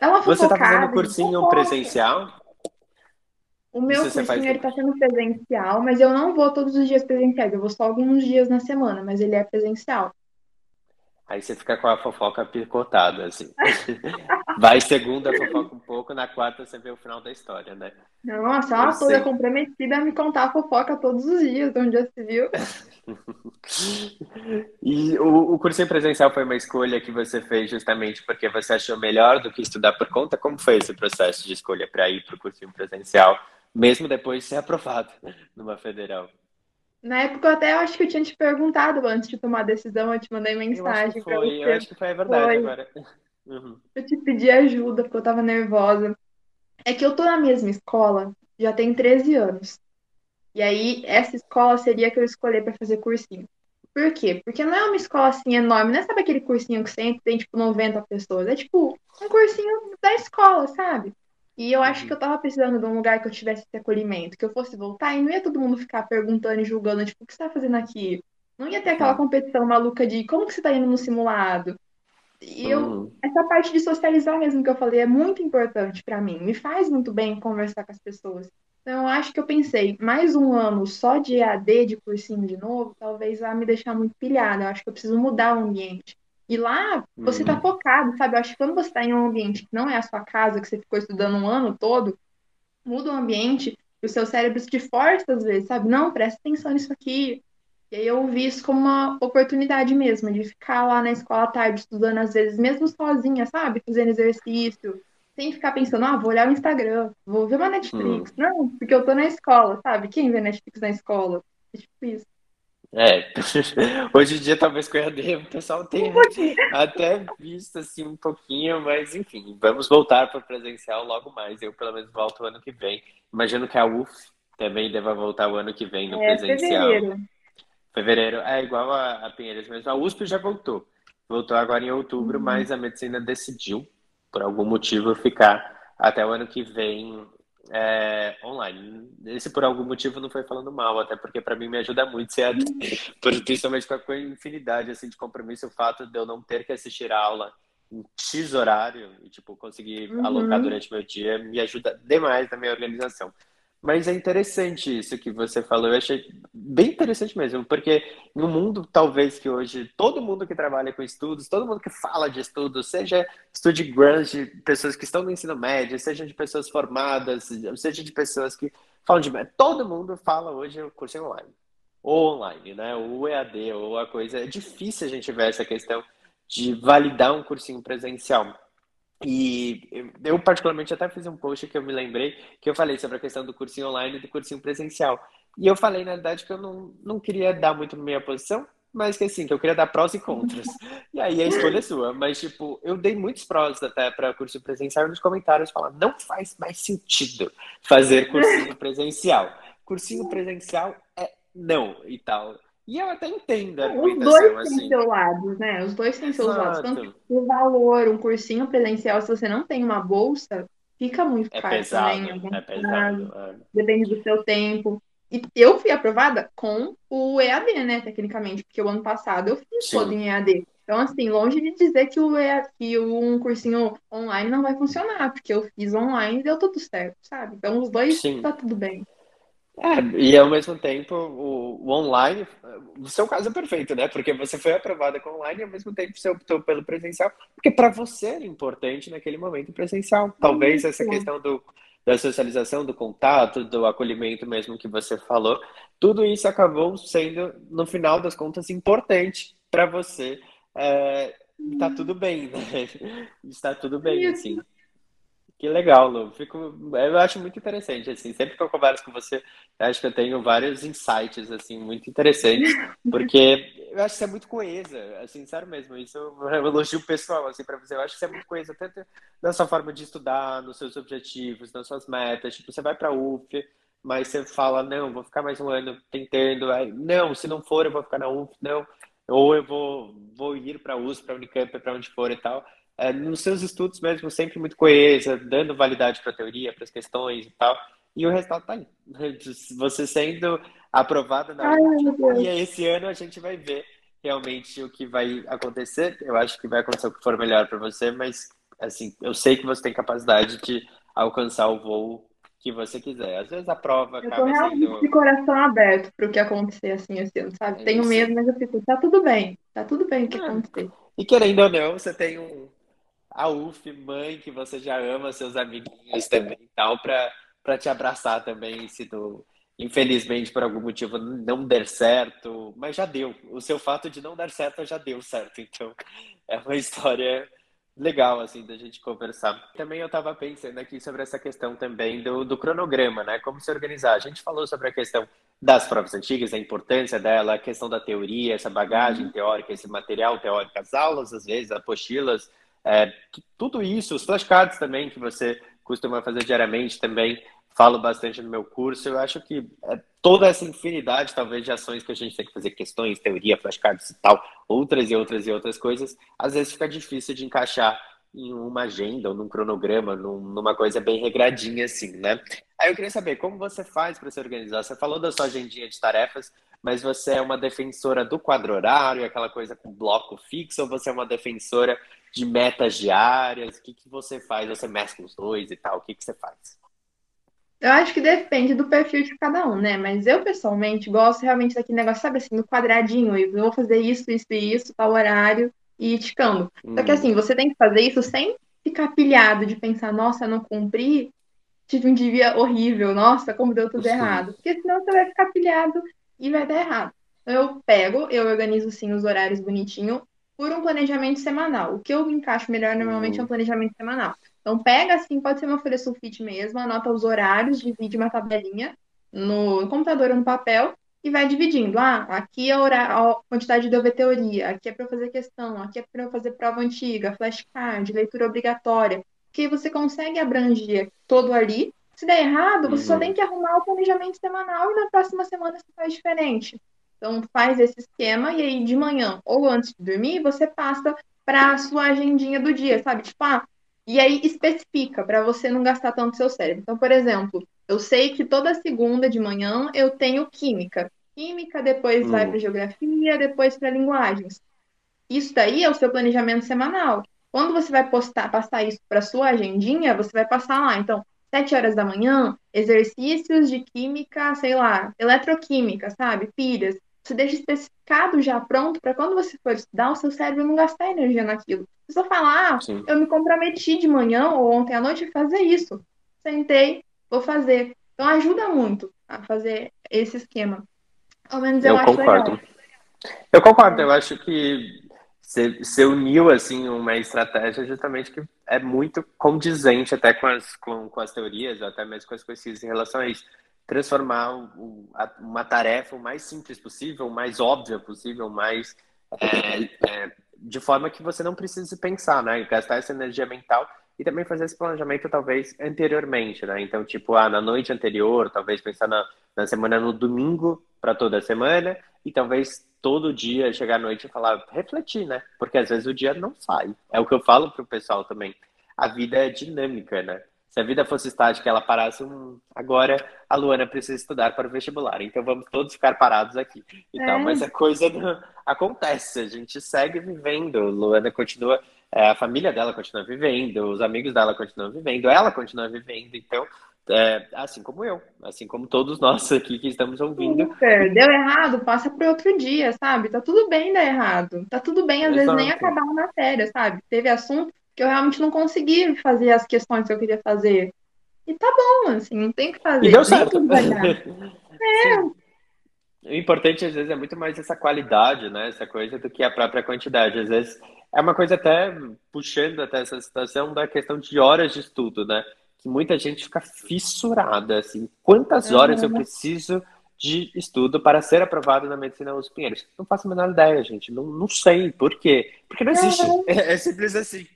Dá uma Você está fazendo cursinho presencial? O meu Isso cursinho ele está sendo presencial, mas eu não vou todos os dias presenciais, eu vou só alguns dias na semana, mas ele é presencial. Aí você fica com a fofoca picotada, assim. Vai segunda, fofoca um pouco, na quarta você vê o final da história, né? Nossa, ela toda comprometida a me contar a fofoca todos os dias, onde já se viu. e o, o curso presencial foi uma escolha que você fez justamente porque você achou melhor do que estudar por conta? Como foi esse processo de escolha para ir para o curso presencial, mesmo depois de ser aprovado numa federal? Na época, eu até acho que eu tinha te perguntado antes de tomar a decisão, eu te mandei mensagem. Eu acho que foi, eu acho que foi a verdade foi. agora. Uhum. Eu te pedi ajuda porque eu tava nervosa. É que eu tô na mesma escola já tem 13 anos. E aí, essa escola seria a que eu escolhi para fazer cursinho. Por quê? Porque não é uma escola assim enorme, não é sabe aquele cursinho que sempre tem tipo 90 pessoas, é tipo um cursinho da escola, sabe? E eu acho que eu tava precisando de um lugar que eu tivesse esse acolhimento, que eu fosse voltar e não ia todo mundo ficar perguntando e julgando, tipo, o que você tá fazendo aqui? Não ia ter aquela competição maluca de como que você tá indo no simulado. E eu, uhum. essa parte de socializar mesmo que eu falei é muito importante para mim. Me faz muito bem conversar com as pessoas. Então, eu acho que eu pensei, mais um ano só de AD, de cursinho de novo, talvez vá me deixar muito pilhada. Eu acho que eu preciso mudar o ambiente. E lá você está uhum. focado, sabe? Eu acho que quando você está em um ambiente que não é a sua casa, que você ficou estudando um ano todo, muda o ambiente e o seu cérebro te força às vezes, sabe? Não, presta atenção nisso aqui. E aí eu vi isso como uma oportunidade mesmo, de ficar lá na escola à tarde estudando, às vezes, mesmo sozinha, sabe? Fazendo exercício, sem ficar pensando, ah, vou olhar o Instagram, vou ver uma Netflix. Hum. Não, porque eu tô na escola, sabe? Quem vê Netflix na escola? É tipo isso. É, hoje em dia talvez com a EAD o pessoal tenha até visto assim um pouquinho, mas enfim, vamos voltar para o presencial logo mais. Eu pelo menos volto o ano que vem. Imagino que a UF também deva voltar o ano que vem no é, presencial. Fevereiro. Fevereiro, é igual a, a Pinheiros mesmo. A USP já voltou. Voltou agora em outubro, uhum. mas a medicina decidiu, por algum motivo, ficar até o ano que vem é, online. Esse, por algum motivo, não foi falando mal, até porque para mim me ajuda muito, ser, principalmente com a infinidade assim, de compromisso, o fato de eu não ter que assistir a aula em X horário e tipo, conseguir uhum. alocar durante meu dia me ajuda demais na minha organização. Mas é interessante isso que você falou, eu achei bem interessante mesmo, porque no mundo, talvez que hoje, todo mundo que trabalha com estudos, todo mundo que fala de estudos, seja estudo de grande, pessoas que estão no ensino médio, seja de pessoas formadas, seja de pessoas que falam de... Todo mundo fala hoje o curso online, ou online, né? Ou EAD, ou a coisa... É difícil a gente ver essa questão de validar um cursinho presencial. E eu, particularmente, até fiz um post que eu me lembrei, que eu falei sobre a questão do cursinho online e do cursinho presencial. E eu falei, na verdade, que eu não, não queria dar muito minha posição, mas que assim, que eu queria dar prós e contras. E aí a escolha é sua. Mas, tipo, eu dei muitos prós até para curso presencial nos comentários falando, não faz mais sentido fazer cursinho presencial. Cursinho presencial é não e tal. E eu até entendo Os dois assim. têm seu lado, né? Os dois têm seus Exato. lados. Tanto o valor, um cursinho presencial, se você não tem uma bolsa, fica muito é caro pesado, também. É pesado. É. Depende do seu tempo. E eu fui aprovada com o EAD, né, tecnicamente, porque o ano passado eu fiz Sim. todo em EAD. Então, assim, longe de dizer que, o EAD, que um cursinho online não vai funcionar, porque eu fiz online e deu tudo certo, sabe? Então, os dois Sim. tá tudo bem. É, e ao mesmo tempo, o, o, online, o seu caso é perfeito, né? Porque você foi aprovada com online e ao mesmo tempo você optou pelo presencial, porque para você era importante naquele momento presencial. Talvez essa questão do, da socialização, do contato, do acolhimento mesmo que você falou, tudo isso acabou sendo, no final das contas, importante para você. É, tá tudo bem, né? Está tudo bem, assim. Que legal, Lu. Fico, eu acho muito interessante, assim, sempre que eu converso com você, acho que eu tenho vários insights, assim, muito interessantes, porque eu acho que você é muito coesa, assim, sério mesmo, isso é um elogio pessoal, assim, para você, eu acho que você é muito coesa, tanto na sua forma de estudar, nos seus objetivos, nas suas metas, tipo, você vai para a UF, mas você fala, não, vou ficar mais um ano tentando, aí, não, se não for, eu vou ficar na UF, não, ou eu vou, vou ir para a USP, para a Unicamp, para onde for e tal, nos seus estudos mesmo, sempre muito coesa, dando validade para a teoria, para as questões e tal. E o resultado tá aí. Você sendo aprovada na Ai, e esse ano a gente vai ver realmente o que vai acontecer. Eu acho que vai acontecer o que for melhor para você, mas assim, eu sei que você tem capacidade de alcançar o voo que você quiser. Às vezes a prova eu acaba realmente sendo... de coração aberto para o que acontecer assim esse ano, sabe? É Tenho medo, mas eu fico, tá tudo bem, tá tudo bem o que é. acontecer. E querendo ou não, você tem um, a UF, mãe, que você já ama seus amiguinhos também e tal, para te abraçar também, se tu, infelizmente, por algum motivo não der certo, mas já deu. O seu fato de não dar certo já deu certo. Então, é uma história legal, assim, da gente conversar. Também eu estava pensando aqui sobre essa questão também do, do cronograma, né? Como se organizar. A gente falou sobre a questão das provas antigas, a importância dela, a questão da teoria, essa bagagem uhum. teórica, esse material teórico, as aulas, às vezes, apostilas, é, tudo isso, os flashcards também, que você costuma fazer diariamente também, falo bastante no meu curso. Eu acho que é, toda essa infinidade, talvez, de ações que a gente tem que fazer, questões, teoria, flashcards e tal, outras e outras e outras coisas, às vezes fica difícil de encaixar em uma agenda ou num cronograma, num, numa coisa bem regradinha assim, né? Aí eu queria saber como você faz para se organizar. Você falou da sua agendinha de tarefas, mas você é uma defensora do quadro horário, aquela coisa com bloco fixo, ou você é uma defensora de metas diárias? O que, que você faz? Você mescla os dois e tal? O que, que você faz? Eu acho que depende do perfil de cada um, né? Mas eu, pessoalmente, gosto realmente daquele negócio, sabe assim, do quadradinho. Eu vou fazer isso, isso e isso, tal horário, e ticando. Hum. Só que assim, você tem que fazer isso sem ficar pilhado de pensar, nossa, não cumpri, tive um dia horrível, nossa, como deu tudo Sim. errado. Porque senão você vai ficar pilhado e vai dar errado. Então, eu pego, eu organizo sim os horários bonitinho por um planejamento semanal. O que eu encaixo melhor normalmente é um uhum. planejamento semanal. Então, pega assim, pode ser uma folha sulfite mesmo, anota os horários, divide uma tabelinha no computador ou no papel e vai dividindo. Ah, aqui é a, quantidade de eu teoria, aqui é para eu fazer questão, aqui é para eu fazer prova antiga, flashcard, leitura obrigatória. Que você consegue abranger todo ali. Se der errado, você só uhum. tem que arrumar o planejamento semanal e na próxima semana você faz diferente. Então, faz esse esquema e aí de manhã ou antes de dormir, você passa para a sua agendinha do dia, sabe? Tipo, ah, e aí especifica para você não gastar tanto seu cérebro. Então, por exemplo, eu sei que toda segunda de manhã eu tenho química. Química, depois vai para geografia, depois para linguagens. Isso daí é o seu planejamento semanal. Quando você vai postar, passar isso para sua agendinha, você vai passar lá. Então, sete horas da manhã, exercícios de química, sei lá, eletroquímica, sabe? Pilhas. Você deixa especificado já pronto para quando você for estudar, o seu cérebro não gastar energia naquilo. Você falar, ah, eu me comprometi de manhã ou ontem à noite a fazer isso. Sentei, vou fazer. Então ajuda muito a fazer esse esquema. Ao menos eu, eu acho concordo. legal. Eu concordo, eu acho que você, uniu assim uma estratégia justamente que é muito condizente até com as, com, com as teorias, até mesmo com as pesquisas em relação a isso. Transformar o, a, uma tarefa o mais simples possível, o mais óbvia possível, mais é, é, de forma que você não precise pensar, né? Gastar essa energia mental e também fazer esse planejamento talvez anteriormente, né? Então, tipo, ah, na noite anterior, talvez pensar na, na semana no domingo para toda a semana e talvez todo dia chegar à noite e falar, refletir, né? Porque às vezes o dia não sai. É o que eu falo pro pessoal também. A vida é dinâmica, né? Se a vida fosse estática, ela parasse um. Agora a Luana precisa estudar para o vestibular, então vamos todos ficar parados aqui e é. tal. Mas a coisa não... acontece, a gente segue vivendo. Luana continua, é, a família dela continua vivendo, os amigos dela continuam vivendo, ela continua vivendo. Então é, assim como eu, assim como todos nós aqui que estamos ouvindo. Super. Deu errado, passa para outro dia, sabe? Tá tudo bem dar errado. Tá tudo bem, às Exato. vezes, nem acabar a matéria, sabe? Teve assunto que eu realmente não consegui fazer as questões que eu queria fazer. E tá bom, assim, não tem o que fazer. E deu certo. é. O importante, às vezes, é muito mais essa qualidade, né? Essa coisa do que a própria quantidade. Às vezes, é uma coisa até puxando até essa situação da questão de horas de estudo, né? que muita gente fica fissurada, assim, quantas horas eu preciso de estudo para ser aprovado na medicina USP Pinheiros? Não faço a menor ideia, gente, não, não sei, por quê? Porque não existe, é, é, simples assim.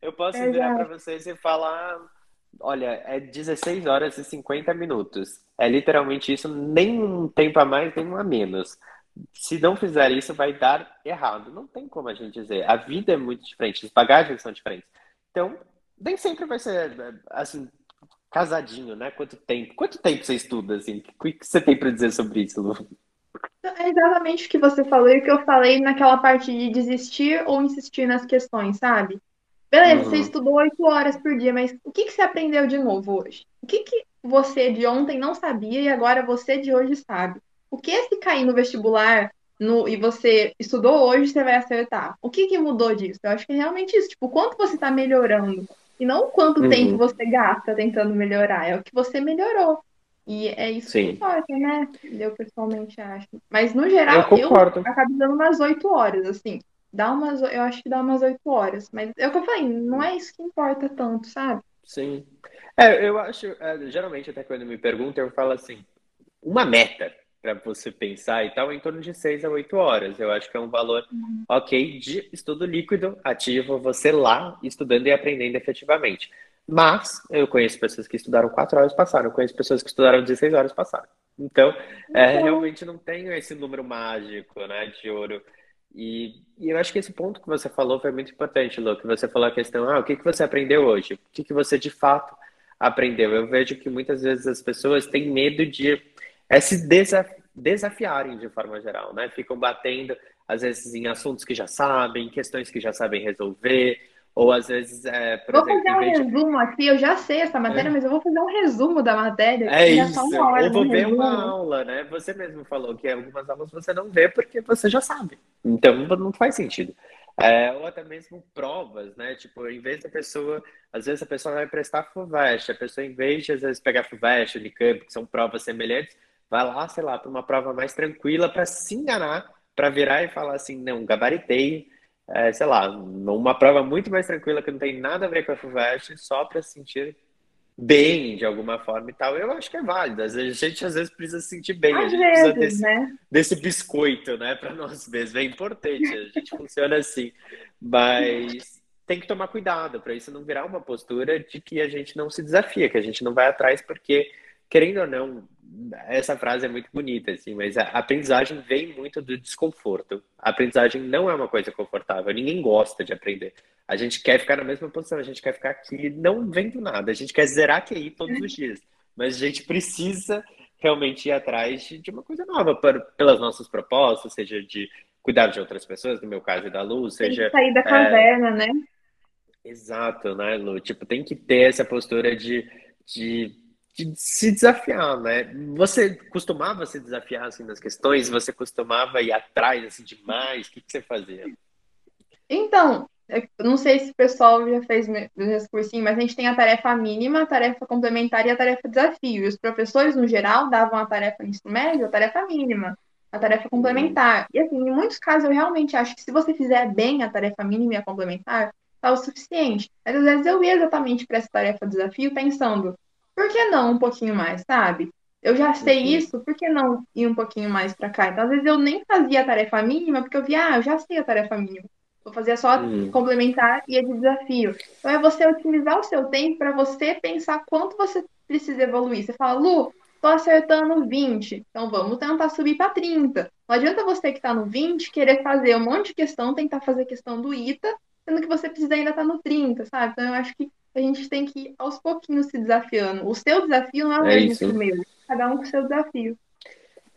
Eu posso Exato. virar para vocês e falar, olha, é 16 horas e 50 minutos, é literalmente isso, nem um tempo a mais, nem um a menos. Se não fizer isso, vai dar errado. Não tem como a gente dizer. A vida é muito diferente, as bagagens são diferentes. Então, nem sempre vai ser assim casadinho, né? Quanto tempo? Quanto tempo você estuda assim? O que você tem para dizer sobre isso, Lu? É exatamente o que você falou e o que eu falei naquela parte de desistir ou insistir nas questões, sabe? Beleza, uhum. você estudou oito horas por dia, mas o que, que você aprendeu de novo hoje? O que, que você de ontem não sabia e agora você de hoje sabe? O que se cair no vestibular no, e você estudou hoje, você vai acertar? O que, que mudou disso? Eu acho que é realmente isso. Tipo, quanto você está melhorando? E não o quanto uhum. tempo você gasta tentando melhorar, é o que você melhorou. E é isso Sim. que importa, né? Eu pessoalmente acho. Mas no geral, eu, eu acabo dando umas oito horas, assim. Dá umas, eu acho que dá umas oito horas. Mas é o que eu falei, não é isso que importa tanto, sabe? Sim. É, eu acho, é, geralmente até quando me perguntam, eu falo assim, uma meta para você pensar e tal, em torno de 6 a 8 horas. Eu acho que é um valor uhum. ok de estudo líquido, ativo, você lá estudando e aprendendo efetivamente. Mas eu conheço pessoas que estudaram 4 horas passaram, eu conheço pessoas que estudaram 16 horas passaram. Então, é, uhum. realmente não tenho esse número mágico, né, de ouro. E, e, eu acho que esse ponto que você falou foi muito importante, Lu, que você falou a questão, ah, o que, que você aprendeu hoje? O que, que você de fato aprendeu? Eu vejo que muitas vezes as pessoas têm medo de é se desafiarem de forma geral, né? Ficam batendo, às vezes, em assuntos que já sabem, questões que já sabem resolver, ou às vezes, é, vou exemplo... Fazer um resumo aqui, eu já sei essa matéria, é. mas eu vou fazer um resumo da matéria. É isso, hora, ou vou ver resumo. uma aula, né? Você mesmo falou que algumas aulas você não vê porque você já sabe. Então, não faz sentido. É, ou até mesmo provas, né? Tipo, em vez da pessoa, às vezes a pessoa vai prestar FUVEST, a pessoa, em vez de às vezes pegar FUVEST, Unicamp, que são provas semelhantes, vai lá, sei lá, para uma prova mais tranquila para se enganar, para virar e falar assim, não, gabaritei, é, sei lá, uma prova muito mais tranquila que não tem nada a ver com a FUVEST, só para se sentir bem de alguma forma e tal. Eu acho que é válido. A gente às vezes precisa se sentir bem, às a gente vezes, precisa desse, né? desse biscoito, né, para nós mesmos. É importante, a gente funciona assim. Mas tem que tomar cuidado para isso não virar uma postura de que a gente não se desafia, que a gente não vai atrás porque querendo ou não, essa frase é muito bonita, assim, mas a aprendizagem vem muito do desconforto. A aprendizagem não é uma coisa confortável, ninguém gosta de aprender. A gente quer ficar na mesma posição, a gente quer ficar aqui não vendo nada, a gente quer zerar aqui todos os dias. Mas a gente precisa realmente ir atrás de uma coisa nova, pelas nossas propostas, seja de cuidar de outras pessoas, no meu caso da Lu, seja... Tem que sair da caverna, é... né? Exato, né, Lu? Tipo, tem que ter essa postura de de, de se desafiar, né? Você costumava se desafiar assim nas questões? Você costumava ir atrás assim demais? O que, que você fazia? Então, eu não sei se o pessoal já fez esse cursinho, mas a gente tem a tarefa mínima, a tarefa complementar e a tarefa desafio. E os professores, no geral, davam a tarefa no ensino médio, a tarefa mínima, a tarefa complementar. E assim, em muitos casos, eu realmente acho que se você fizer bem a tarefa mínima e a complementar, tá o suficiente. Mas às vezes eu ia exatamente para essa tarefa desafio pensando, por que não um pouquinho mais, sabe? Eu já sei uhum. isso, por que não ir um pouquinho mais para cá? Então, às vezes eu nem fazia a tarefa mínima, porque eu via, ah, eu já sei a tarefa mínima. Vou fazer só hum. complementar e a de desafio. Então é você otimizar o seu tempo para você pensar quanto você precisa evoluir. Você fala, Lu, tô acertando 20, então vamos tentar subir para 30. Não adianta você que está no 20 querer fazer um monte de questão, tentar fazer questão do ITA, sendo que você precisa ainda estar tá no 30, sabe? Então eu acho que a gente tem que ir aos pouquinhos se desafiando. O seu desafio não é o é mesmo que o meu, cada um com o seu desafio.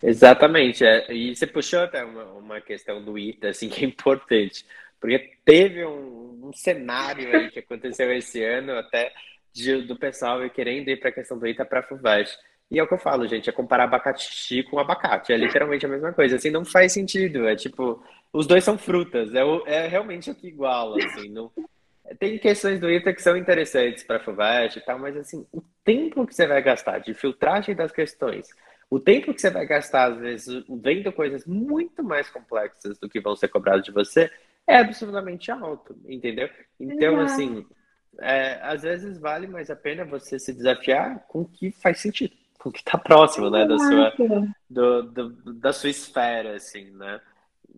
Exatamente, é. e você puxou até uma, uma questão do ITA, assim, que é importante. Porque teve um, um cenário aí que aconteceu esse ano, até de, do pessoal querendo ir para a questão do Ita para FUVEST. E é o que eu falo, gente, é comparar abacaxi com abacate. É literalmente a mesma coisa. Assim, não faz sentido. É tipo, os dois são frutas. É, é realmente aqui igual, assim. Não... Tem questões do ITA que são interessantes para FUVEST e tal, mas assim, o tempo que você vai gastar de filtragem das questões, o tempo que você vai gastar, às vezes, vendo coisas muito mais complexas do que vão ser cobradas de você, é absolutamente alto, entendeu? Então, assim, é, às vezes vale mais a pena você se desafiar com o que faz sentido, com o que está próximo, né, da sua, do, do, da sua esfera, assim, né?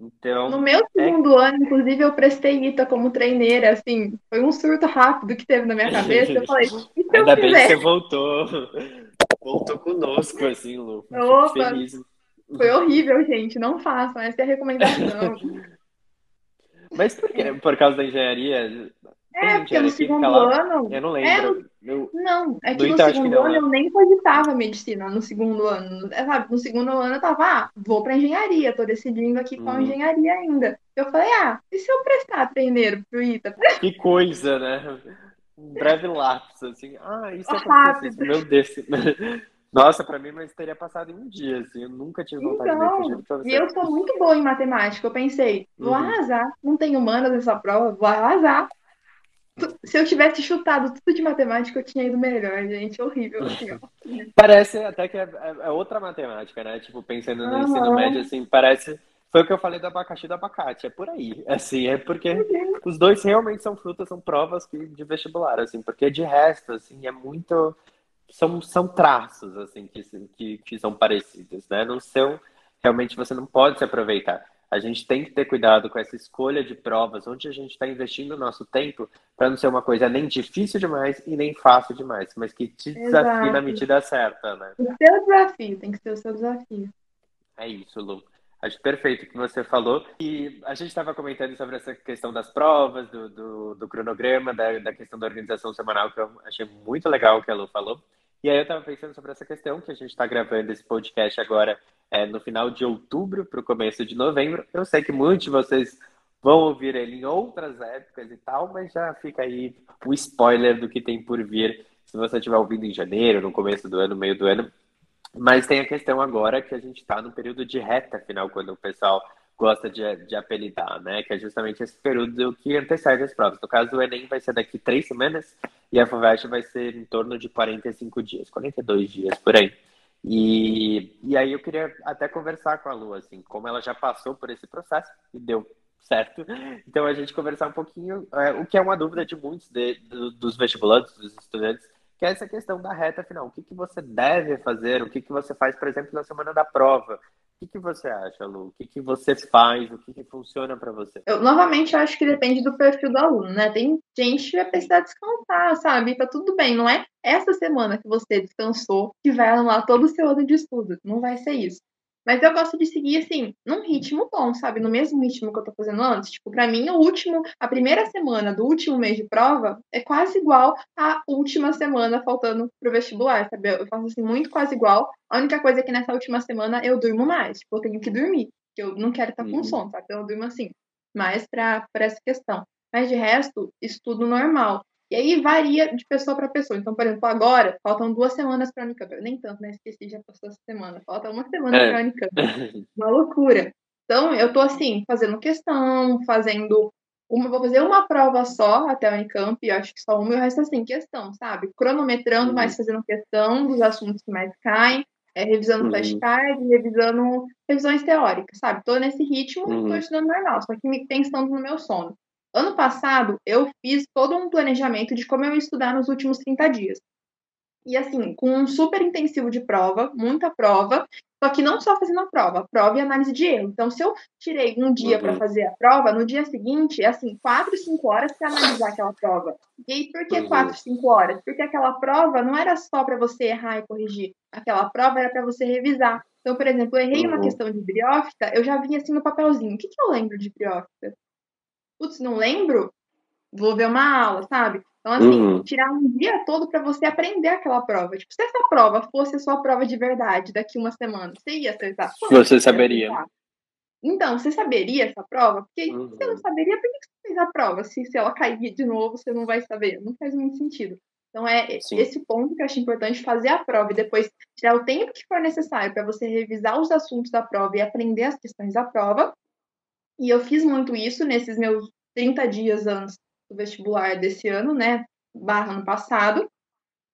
Então, no meu é segundo é... ano, inclusive, eu prestei ITA como treineira, assim, foi um surto rápido que teve na minha cabeça. Eu falei, Ainda bem que você voltou. Voltou conosco, assim, Lu. Opa, feliz. Foi horrível, gente. Não façam, essa é a recomendação. Mas por quê? Por causa da engenharia? É, porque no segundo ano. Eu não lembro. É, eu, não, é que no segundo que não, ano né? eu nem cogitava medicina no segundo ano. É, sabe, no segundo ano eu tava, ah, vou pra engenharia, tô decidindo aqui qual hum. engenharia ainda. Eu falei, ah, e se eu prestar primeiro pro ITA? Que coisa, né? Um breve lapso, assim. Ah, isso é rápido. Meu Deus. Nossa, para mim, mas teria passado em um dia, assim. Eu nunca tive vontade então, de E eu sou muito boa em matemática. Eu pensei, vou uhum. arrasar. Não tem humanas nessa prova, vou arrasar. Se eu tivesse chutado tudo de matemática, eu tinha ido melhor, gente. Horrível, assim. Parece até que é, é, é outra matemática, né? Tipo, pensando no uhum. ensino médio, assim, parece. Foi o que eu falei do abacaxi e do abacate. É por aí. Assim, é porque uhum. os dois realmente são frutas, são provas de vestibular, assim, porque de resto, assim, é muito são, são traços assim que, que, que são parecidos, né? Não são realmente você não pode se aproveitar. A gente tem que ter cuidado com essa escolha de provas, onde a gente está investindo o nosso tempo, para não ser uma coisa nem difícil demais e nem fácil demais, mas que te desafie Exato. na medida certa, né? O seu desafio, tem que ser o seu desafio. É isso, Lu. Acho perfeito o que você falou. E a gente estava comentando sobre essa questão das provas, do, do, do cronograma, da, da, questão da organização semanal, que eu achei muito legal o que a Lu falou. E aí eu estava pensando sobre essa questão, que a gente está gravando esse podcast agora é, no final de outubro para o começo de novembro. Eu sei que muitos de vocês vão ouvir ele em outras épocas e tal, mas já fica aí o spoiler do que tem por vir, se você estiver ouvindo em janeiro, no começo do ano, meio do ano. Mas tem a questão agora que a gente está no período de reta final, quando o pessoal gosta de, de apelidar, né? Que é justamente esse período que antecede as provas. No caso do Enem vai ser daqui três semanas e a FUVEST vai ser em torno de 45 dias, 42 dias por aí. E, e aí eu queria até conversar com a Lu, assim, como ela já passou por esse processo e deu certo. Então a gente conversar um pouquinho, é, o que é uma dúvida de muitos de, de, dos vestibulantes, dos estudantes, que é essa questão da reta final. O que, que você deve fazer? O que, que você faz, por exemplo, na semana da prova? O que, que você acha, Lu? O que, que você faz? O que, que funciona para você? Eu, novamente, acho que depende do perfil do aluno, né? Tem gente que vai precisar descansar, sabe? Tá tudo bem. Não é essa semana que você descansou que vai anular todo o seu ano de estudo. Não vai ser isso. Mas eu gosto de seguir, assim, num ritmo bom, sabe? No mesmo ritmo que eu tô fazendo antes. Tipo, pra mim, o último, a primeira semana do último mês de prova é quase igual à última semana faltando pro vestibular, sabe? Eu faço, assim, muito quase igual. A única coisa é que nessa última semana eu durmo mais. Tipo, eu tenho que dormir. Porque eu não quero estar com uhum. sono, sabe? Então eu durmo assim. Mais pra, pra essa questão. Mas de resto, estudo normal. E aí varia de pessoa para pessoa. Então, por exemplo, agora faltam duas semanas para a Unicamp. Nem tanto, né? Esqueci, já passou essa semana. Falta uma semana é. para a Unicamp. Uma loucura. Então, eu tô assim, fazendo questão, fazendo uma, vou fazer uma prova só até a Unicamp, eu acho que só uma, e o resto assim, questão, sabe? Cronometrando, uhum. mas fazendo questão dos assuntos que mais caem, é, revisando uhum. flashcards, revisando revisões teóricas, sabe? Tô nesse ritmo, uhum. tô estudando normal, só que me pensando no meu sono. Ano passado, eu fiz todo um planejamento de como eu ia estudar nos últimos 30 dias. E assim, com um super intensivo de prova, muita prova, só que não só fazendo a prova, prova e análise de erro. Então, se eu tirei um dia uhum. para fazer a prova, no dia seguinte, é assim, 4, 5 horas para analisar aquela prova. E aí, por que 4, uhum. 5 horas? Porque aquela prova não era só para você errar e corrigir. Aquela prova era para você revisar. Então, por exemplo, eu errei uhum. uma questão de briófita, eu já vinha assim no papelzinho. O que, que eu lembro de briófita? Putz, não lembro? Vou ver uma aula, sabe? Então, assim, uhum. tirar um dia todo para você aprender aquela prova. Tipo, se essa prova fosse a sua prova de verdade daqui uma semana, você ia acertar? Você saberia. Então, você saberia essa prova? Porque uhum. se você não saberia, por que você fez a prova? Se, se ela cair de novo, você não vai saber. Não faz muito sentido. Então, é Sim. esse ponto que eu acho importante fazer a prova e depois tirar o tempo que for necessário para você revisar os assuntos da prova e aprender as questões da prova. E eu fiz muito isso nesses meus 30 dias antes do vestibular desse ano, né? Barra ano passado.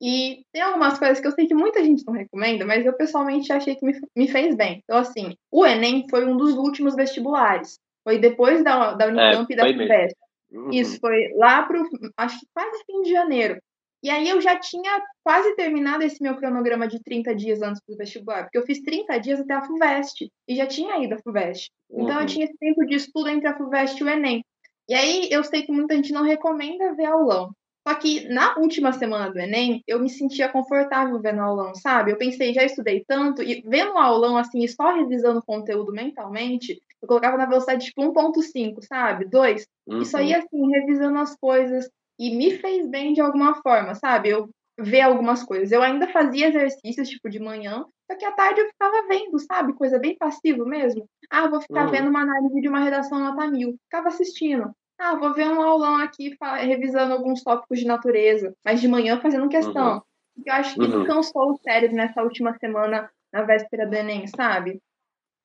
E tem algumas coisas que eu sei que muita gente não recomenda, mas eu pessoalmente achei que me, me fez bem. Então, assim, o Enem foi um dos últimos vestibulares. Foi depois da, da Unicamp é, e da FUVEST. Uhum. Isso foi lá para acho que quase fim de janeiro. E aí eu já tinha quase terminado esse meu cronograma de 30 dias antes do vestibular, porque eu fiz 30 dias até a FUVEST e já tinha ido a FUVEST. Então uhum. eu tinha esse tempo de estudo entre a FUVEST e o Enem. E aí eu sei que muita gente não recomenda ver aulão. Só que na última semana do Enem, eu me sentia confortável vendo aulão, sabe? Eu pensei, já estudei tanto, e vendo o aulão assim, e só revisando o conteúdo mentalmente, eu colocava na velocidade tipo 1.5, sabe? 2. Uhum. E só ia assim, revisando as coisas, e me fez bem de alguma forma, sabe? Eu ver algumas coisas. Eu ainda fazia exercícios, tipo, de manhã, só que à tarde eu ficava vendo, sabe? Coisa bem passiva mesmo. Ah, vou ficar uhum. vendo uma análise de uma redação nota mil. Ficava assistindo. Ah, vou ver um aulão aqui revisando alguns tópicos de natureza, mas de manhã fazendo questão. Uhum. Eu acho que uhum. cansou o cérebro nessa última semana, na véspera do Enem, sabe?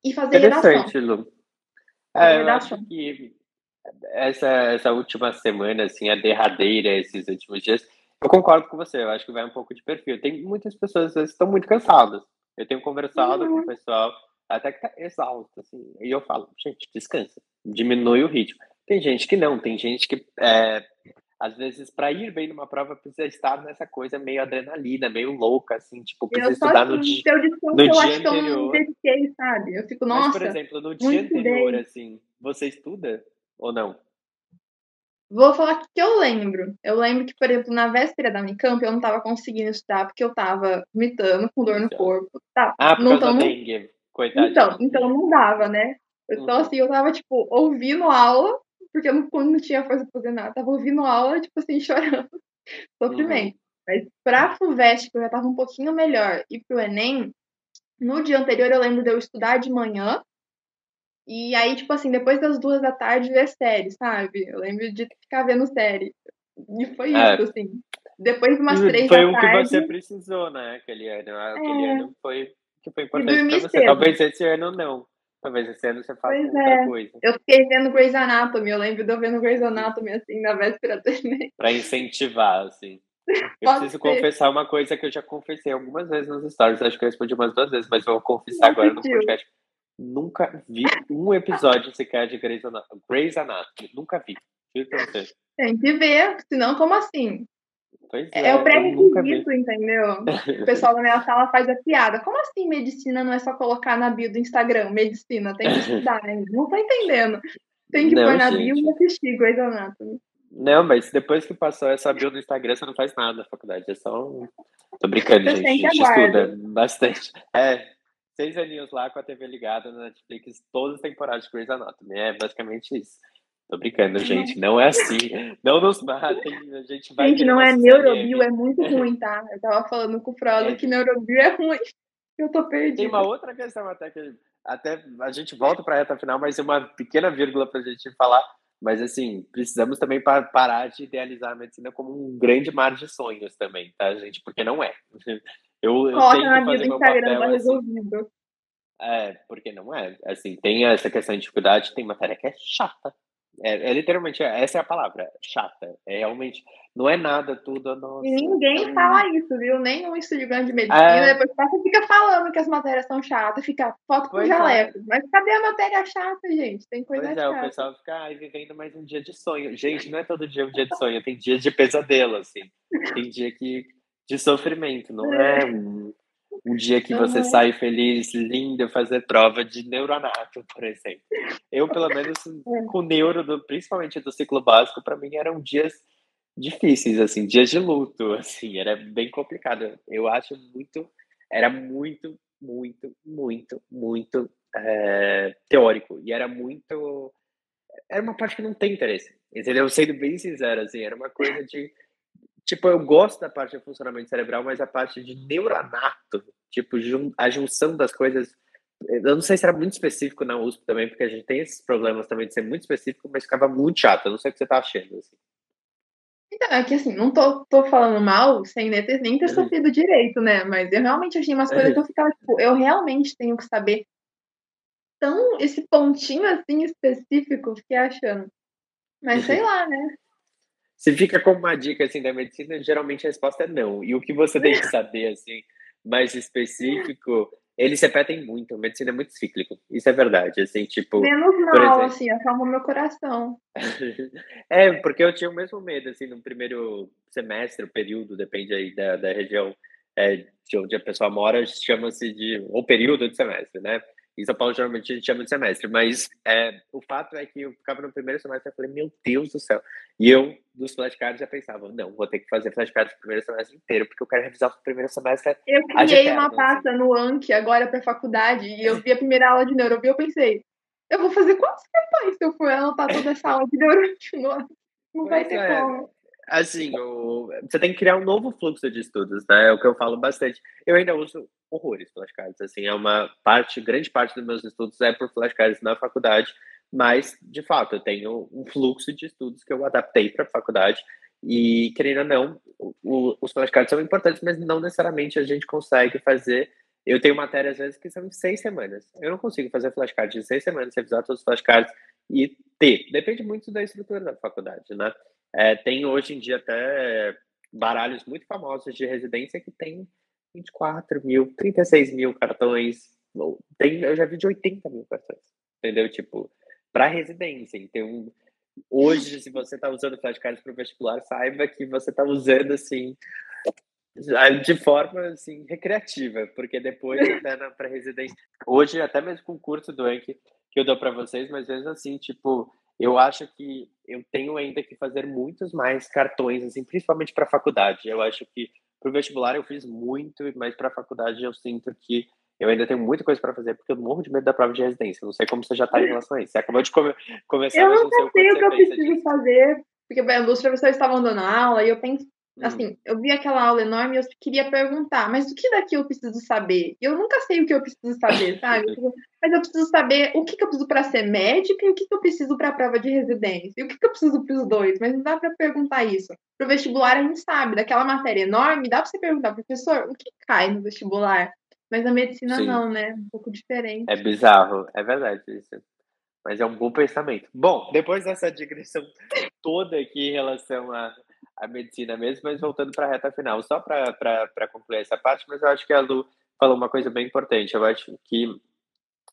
E fazer Interessante, redação. Lu. É, eu acho que essa, essa última semana, assim, a derradeira, esses últimos dias, eu concordo com você, eu acho que vai um pouco de perfil. Tem muitas pessoas vezes estão muito cansadas. Eu tenho conversado uhum. com o pessoal até que tá exausto, assim, e eu falo, gente, descansa, diminui o ritmo. Tem gente que não, tem gente que é, às vezes para ir bem numa prova precisa estar nessa coisa meio adrenalina, meio louca, assim, tipo, precisa estudar no, dia, no dia anterior. Eu sabe? Eu fico, nossa. Mas, por exemplo, no dia anterior, bem. assim, você estuda ou não? Vou falar que eu lembro. Eu lembro que, por exemplo, na véspera da Unicamp, eu não estava conseguindo estudar porque eu estava vomitando com dor no corpo. Tá, ah, por não causa da dengue. Coitado. Então, então não dava, né? Então, uhum. assim, eu tava, tipo, ouvindo aula, porque eu não, não tinha força pra fazer nada. Tava ouvindo aula, tipo assim, chorando. Sofrimento. Uhum. Mas pra FUVEST, que eu já tava um pouquinho melhor, e pro Enem, no dia anterior eu lembro de eu estudar de manhã, e aí, tipo assim, depois das duas da tarde, ver série, sabe? Eu lembro de ficar vendo série. E foi é. isso, assim. Depois de umas três foi da tarde... Foi um que você precisou, né? Aquele ano. Aquele é. ano foi, que foi importante pra você. Cedo. Talvez esse ano não. Talvez esse ano você faça pois outra é. coisa. Eu fiquei vendo Grey's Anatomy. Eu lembro de eu vendo Grey's Anatomy, assim, na véspera do Enem. Pra incentivar, assim. Eu preciso ser. confessar uma coisa que eu já confessei algumas vezes nos stories. Acho que eu respondi umas duas vezes, mas vou confessar não agora no podcast Nunca vi um episódio sequer de Grey's Anatomy. Grey's Anatomy. Nunca vi. Tem que ver, senão como assim? Pois é, é o pré-requisito, entendeu? O pessoal da minha sala faz a piada. Como assim medicina não é só colocar na bio do Instagram? Medicina, tem que estudar ainda. Não tô entendendo. Tem que não, pôr na gente. bio e assistir Grey's Anatomy. Não, mas depois que passou essa bio do Instagram, você não faz nada na faculdade. É só um... Tô brincando, gente. A gente estuda bastante. É, seis aninhos lá com a TV ligada na Netflix, todas as temporadas de Grey's Anatomy. É basicamente isso. Tô brincando, gente. Não é assim. Não nos matem. A gente vai. Gente, não é neurobio, é muito ruim, tá? Eu tava falando com o Frodo é. que neurobio é ruim. Eu tô perdido. Tem uma outra questão até que até a gente volta para a reta final, mas uma pequena vírgula para a gente falar Mas, assim, precisamos também parar de idealizar a medicina como um grande mar de sonhos também, tá, gente? Porque não é. Eu, eu Coloca na vida do Instagram, tá resolvido. Assim, é, porque não é. Assim, tem essa questão de dificuldade, tem matéria que é chata. É, é, literalmente, essa é a palavra, chata. É realmente, não é nada tudo. Nossa, e ninguém é... fala isso, viu? Nenhum estudante de medicina. É... Depois você fica falando que as matérias são chatas, fica foto com jaleco. É. Mas cadê a matéria chata, gente? Tem coisa pois chata. é, o pessoal fica ai, vivendo mais um dia de sonho. Gente, não é todo dia um dia de sonho, tem dias de pesadelo, assim. Tem dia que, de sofrimento, não é um um dia que você sai feliz, lindo, fazer prova de neuronato, por exemplo. Eu, pelo menos, é. com neuro, do, principalmente do ciclo básico, para mim eram dias difíceis, assim, dias de luto, assim, era bem complicado. Eu acho muito, era muito, muito, muito, muito é, teórico e era muito, era uma parte que não tem interesse, entendeu? Sendo bem sincero, assim, era uma coisa de Tipo, eu gosto da parte de funcionamento cerebral, mas a parte de neuronato, tipo, a junção das coisas. Eu não sei se era muito específico na USP também, porque a gente tem esses problemas também de ser muito específico, mas ficava muito chato. Eu não sei o que você tá achando. Assim. Então, é que assim, não tô, tô falando mal sem nem ter, nem ter uhum. sofrido direito, né? Mas eu realmente achei umas coisas que eu ficava, tipo, eu realmente tenho que saber tão esse pontinho assim específico, fiquei achando. Mas sei lá, né? Se fica como uma dica assim da medicina, geralmente a resposta é não. E o que você tem que saber assim, mais específico, eles repetem muito. A medicina é muito cíclico. Isso é verdade, assim, tipo, menos mal, exemplo... assim, acalma meu coração. é, porque eu tinha o mesmo medo assim no primeiro semestre, período, depende aí da, da região é, de onde a pessoa mora, chama-se de ou período de semestre, né? Em São Paulo, geralmente, a gente chama de semestre. Mas é, o fato é que eu ficava no primeiro semestre e falei, meu Deus do céu. E eu, dos flashcards, já pensava, não, vou ter que fazer flashcards no primeiro semestre inteiro, porque eu quero revisar o primeiro semestre. Eu criei uma pasta assim. no Anki agora para faculdade, e eu vi a primeira aula de neuro, eu pensei, eu vou fazer quantos questões se eu for anotar toda essa aula de neuro? Não vai ter é. como assim, o, você tem que criar um novo fluxo de estudos, né? É o que eu falo bastante. Eu ainda uso horrores flashcards, assim, é uma parte, grande parte dos meus estudos é por flashcards na faculdade, mas, de fato, eu tenho um fluxo de estudos que eu adaptei para a faculdade e, querendo ou não, o, os flashcards são importantes, mas não necessariamente a gente consegue fazer eu tenho matérias, às vezes, que são em seis semanas. Eu não consigo fazer flashcards de seis semanas, revisar todos os flashcards e ter. Depende muito da estrutura da faculdade, né? É, tem hoje em dia até baralhos muito famosos de residência que tem 24 mil, 36 mil cartões. Tem, eu já vi de 80 mil cartões. Entendeu? Tipo, para residência. Então, hoje, se você está usando flashcards para o vestibular, saiba que você está usando assim de forma assim recreativa, porque depois até na pré-residência, hoje até mesmo com o curso do Anki que eu dou para vocês, mas vezes assim, tipo, eu acho que eu tenho ainda que fazer muitos mais cartões, assim, principalmente para faculdade. Eu acho que para o vestibular eu fiz muito, mas para a faculdade eu sinto que eu ainda tenho muita coisa para fazer, porque eu morro de medo da prova de residência. Não sei como você já está em relação a isso. Você acabou de come começar, eu não sei o que, que eu preciso fazer, porque os professores estavam dando aula e eu penso. Assim, eu vi aquela aula enorme e eu queria perguntar, mas o que daqui eu preciso saber? Eu nunca sei o que eu preciso saber, sabe? mas eu preciso saber o que, que eu preciso para ser médica e o que, que eu preciso para a prova de residência. E o que, que eu preciso para os dois, mas não dá para perguntar isso. Para o vestibular a gente sabe, daquela matéria enorme, dá para você perguntar, professor, o que cai no vestibular? Mas na medicina Sim. não, né? Um pouco diferente. É bizarro, é verdade isso. Mas é um bom pensamento. Bom, depois dessa digressão toda aqui em relação a a medicina mesmo, mas voltando para a reta final, só para concluir essa parte, mas eu acho que a Lu falou uma coisa bem importante. Eu acho que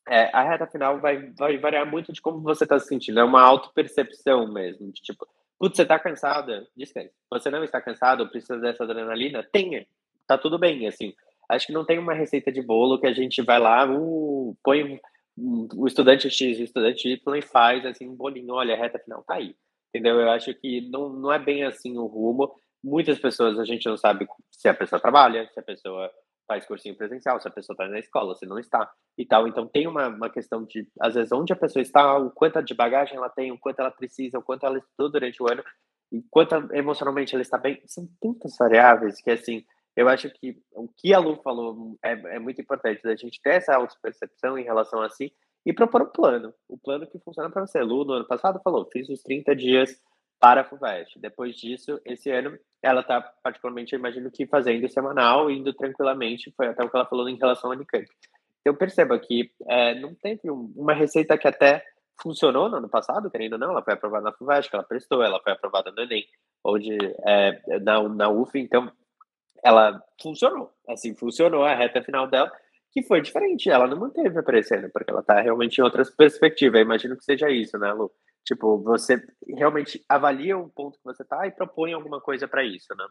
é, a reta final vai, vai variar muito de como você está se sentindo. É uma auto-percepção mesmo. De, tipo, putz, você está cansada? Descanse. Você não está cansado? Precisa dessa adrenalina? Tenha. Tá tudo bem, assim. Acho que não tem uma receita de bolo que a gente vai lá, uh, põe o estudante X, o estudante Y e faz assim um bolinho. Olha, a reta final tá aí entendeu? Eu acho que não, não é bem assim o rumo. Muitas pessoas a gente não sabe se a pessoa trabalha, se a pessoa faz cursinho presencial, se a pessoa está na escola, se não está e tal. Então tem uma, uma questão de, às vezes, onde a pessoa está, o quanto de bagagem ela tem, o quanto ela precisa, o quanto ela estudou durante o ano, e quanto emocionalmente ela está bem. São tantas variáveis que, assim, eu acho que o que a Lu falou é, é muito importante, da gente ter essa auto-percepção em relação a si e propor um plano. O plano que funciona para você. Lu, no ano passado, falou: fiz os 30 dias para a FUVEST. Depois disso, esse ano, ela está particularmente, eu imagino que fazendo semanal, indo tranquilamente, foi até o que ela falou em relação ao Unicamp. Então, perceba que é, não teve um, uma receita que até funcionou no ano passado, querendo ou não, ela foi aprovada na FUVEST, ela prestou, ela foi aprovada no Enem, onde, é, na, na UF, então, ela funcionou, assim, funcionou a reta final dela, que foi diferente, ela não manteve aparecendo, porque ela está realmente em outras perspectivas, eu imagino que seja isso, né, Lu? Tipo, você realmente avalia o ponto que você está e propõe alguma coisa para isso, né?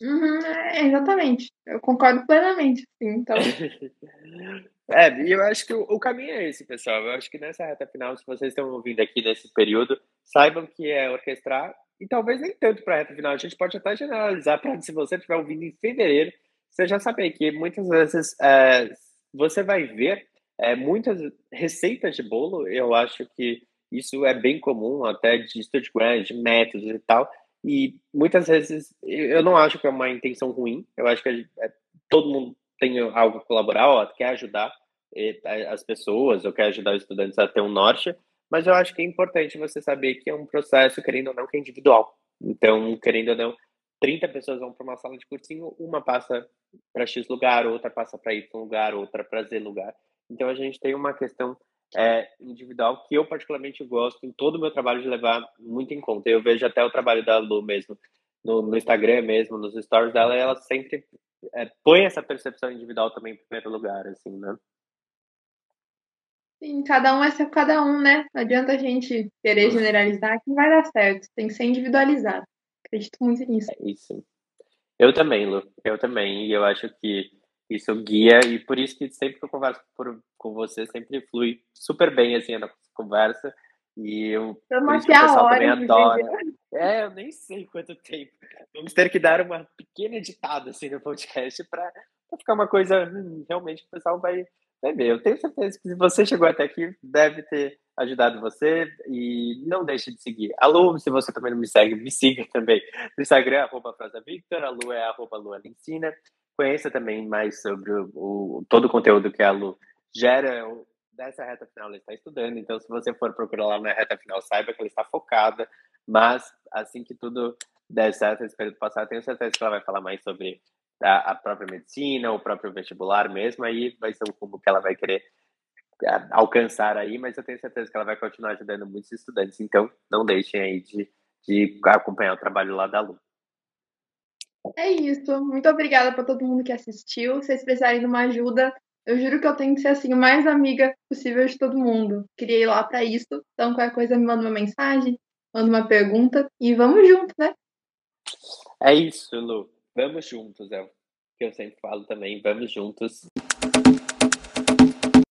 Uhum, é, exatamente. Eu concordo plenamente, sim. Então... é, e eu acho que o, o, caminho é esse, pessoal. Eu acho que nessa reta final, se vocês estão ouvindo aqui nesse período, saibam que é orquestrar e talvez nem tanto para a reta final. A gente pode até generalizar para se você estiver ouvindo em fevereiro, você já saber que muitas vezes é, você vai ver é, muitas receitas de bolo. Eu acho que isso é bem comum até de grant, de métodos e tal. E muitas vezes eu não acho que é uma intenção ruim. Eu acho que é, todo mundo tem algo ó, quer ajudar as pessoas, ou quer ajudar os estudantes a ter um norte. Mas eu acho que é importante você saber que é um processo, querendo ou não, que é individual. Então, querendo ou não, 30 pessoas vão para uma sala de cursinho, uma passa para X lugar, outra passa para Y lugar, outra para Z lugar. Então, a gente tem uma questão é, individual que eu particularmente gosto em todo o meu trabalho de levar muito em conta. Eu vejo até o trabalho da Lu mesmo no, no Instagram mesmo, nos stories dela, ela sempre é, põe essa percepção individual também em primeiro lugar, assim, né? Sim, cada um é ser cada um, né? Não adianta a gente querer generalizar que não vai dar certo. Tem que ser individualizado. Acredito muito nisso. É isso. Eu também, Lu. Eu também. E eu acho que isso guia, e por isso que sempre que eu converso por, com você, sempre flui super bem, assim, a nossa conversa. E eu, isso que o pessoal também adora. É, eu nem sei quanto tempo. Vamos ter que dar uma pequena editada, assim, no podcast para ficar uma coisa hum, realmente que o pessoal vai, vai ver. Eu tenho certeza que se você chegou até aqui, deve ter ajudado você e não deixe de seguir. A Lu, se você também não me segue, me siga também no Instagram, arroba Victor, a Lu é arroba Luana Ensina conheça também mais sobre o, o, todo o conteúdo que a Lu gera dessa reta final, ela está estudando. Então, se você for procurar lá na reta final, saiba que ela está focada. Mas, assim que tudo der certo esse período passado, tenho certeza que ela vai falar mais sobre a, a própria medicina, o próprio vestibular mesmo. Aí vai ser um rumo que ela vai querer alcançar aí, mas eu tenho certeza que ela vai continuar ajudando muitos estudantes. Então, não deixem aí de, de acompanhar o trabalho lá da Lu. É isso. Muito obrigada para todo mundo que assistiu. Se vocês precisarem de uma ajuda, eu juro que eu tenho que ser assim, a mais amiga possível de todo mundo. Ir lá para isso. Então, qualquer coisa, me manda uma mensagem, manda uma pergunta e vamos junto, né? É isso, Lu. Vamos juntos, é o que eu sempre falo também. Vamos juntos.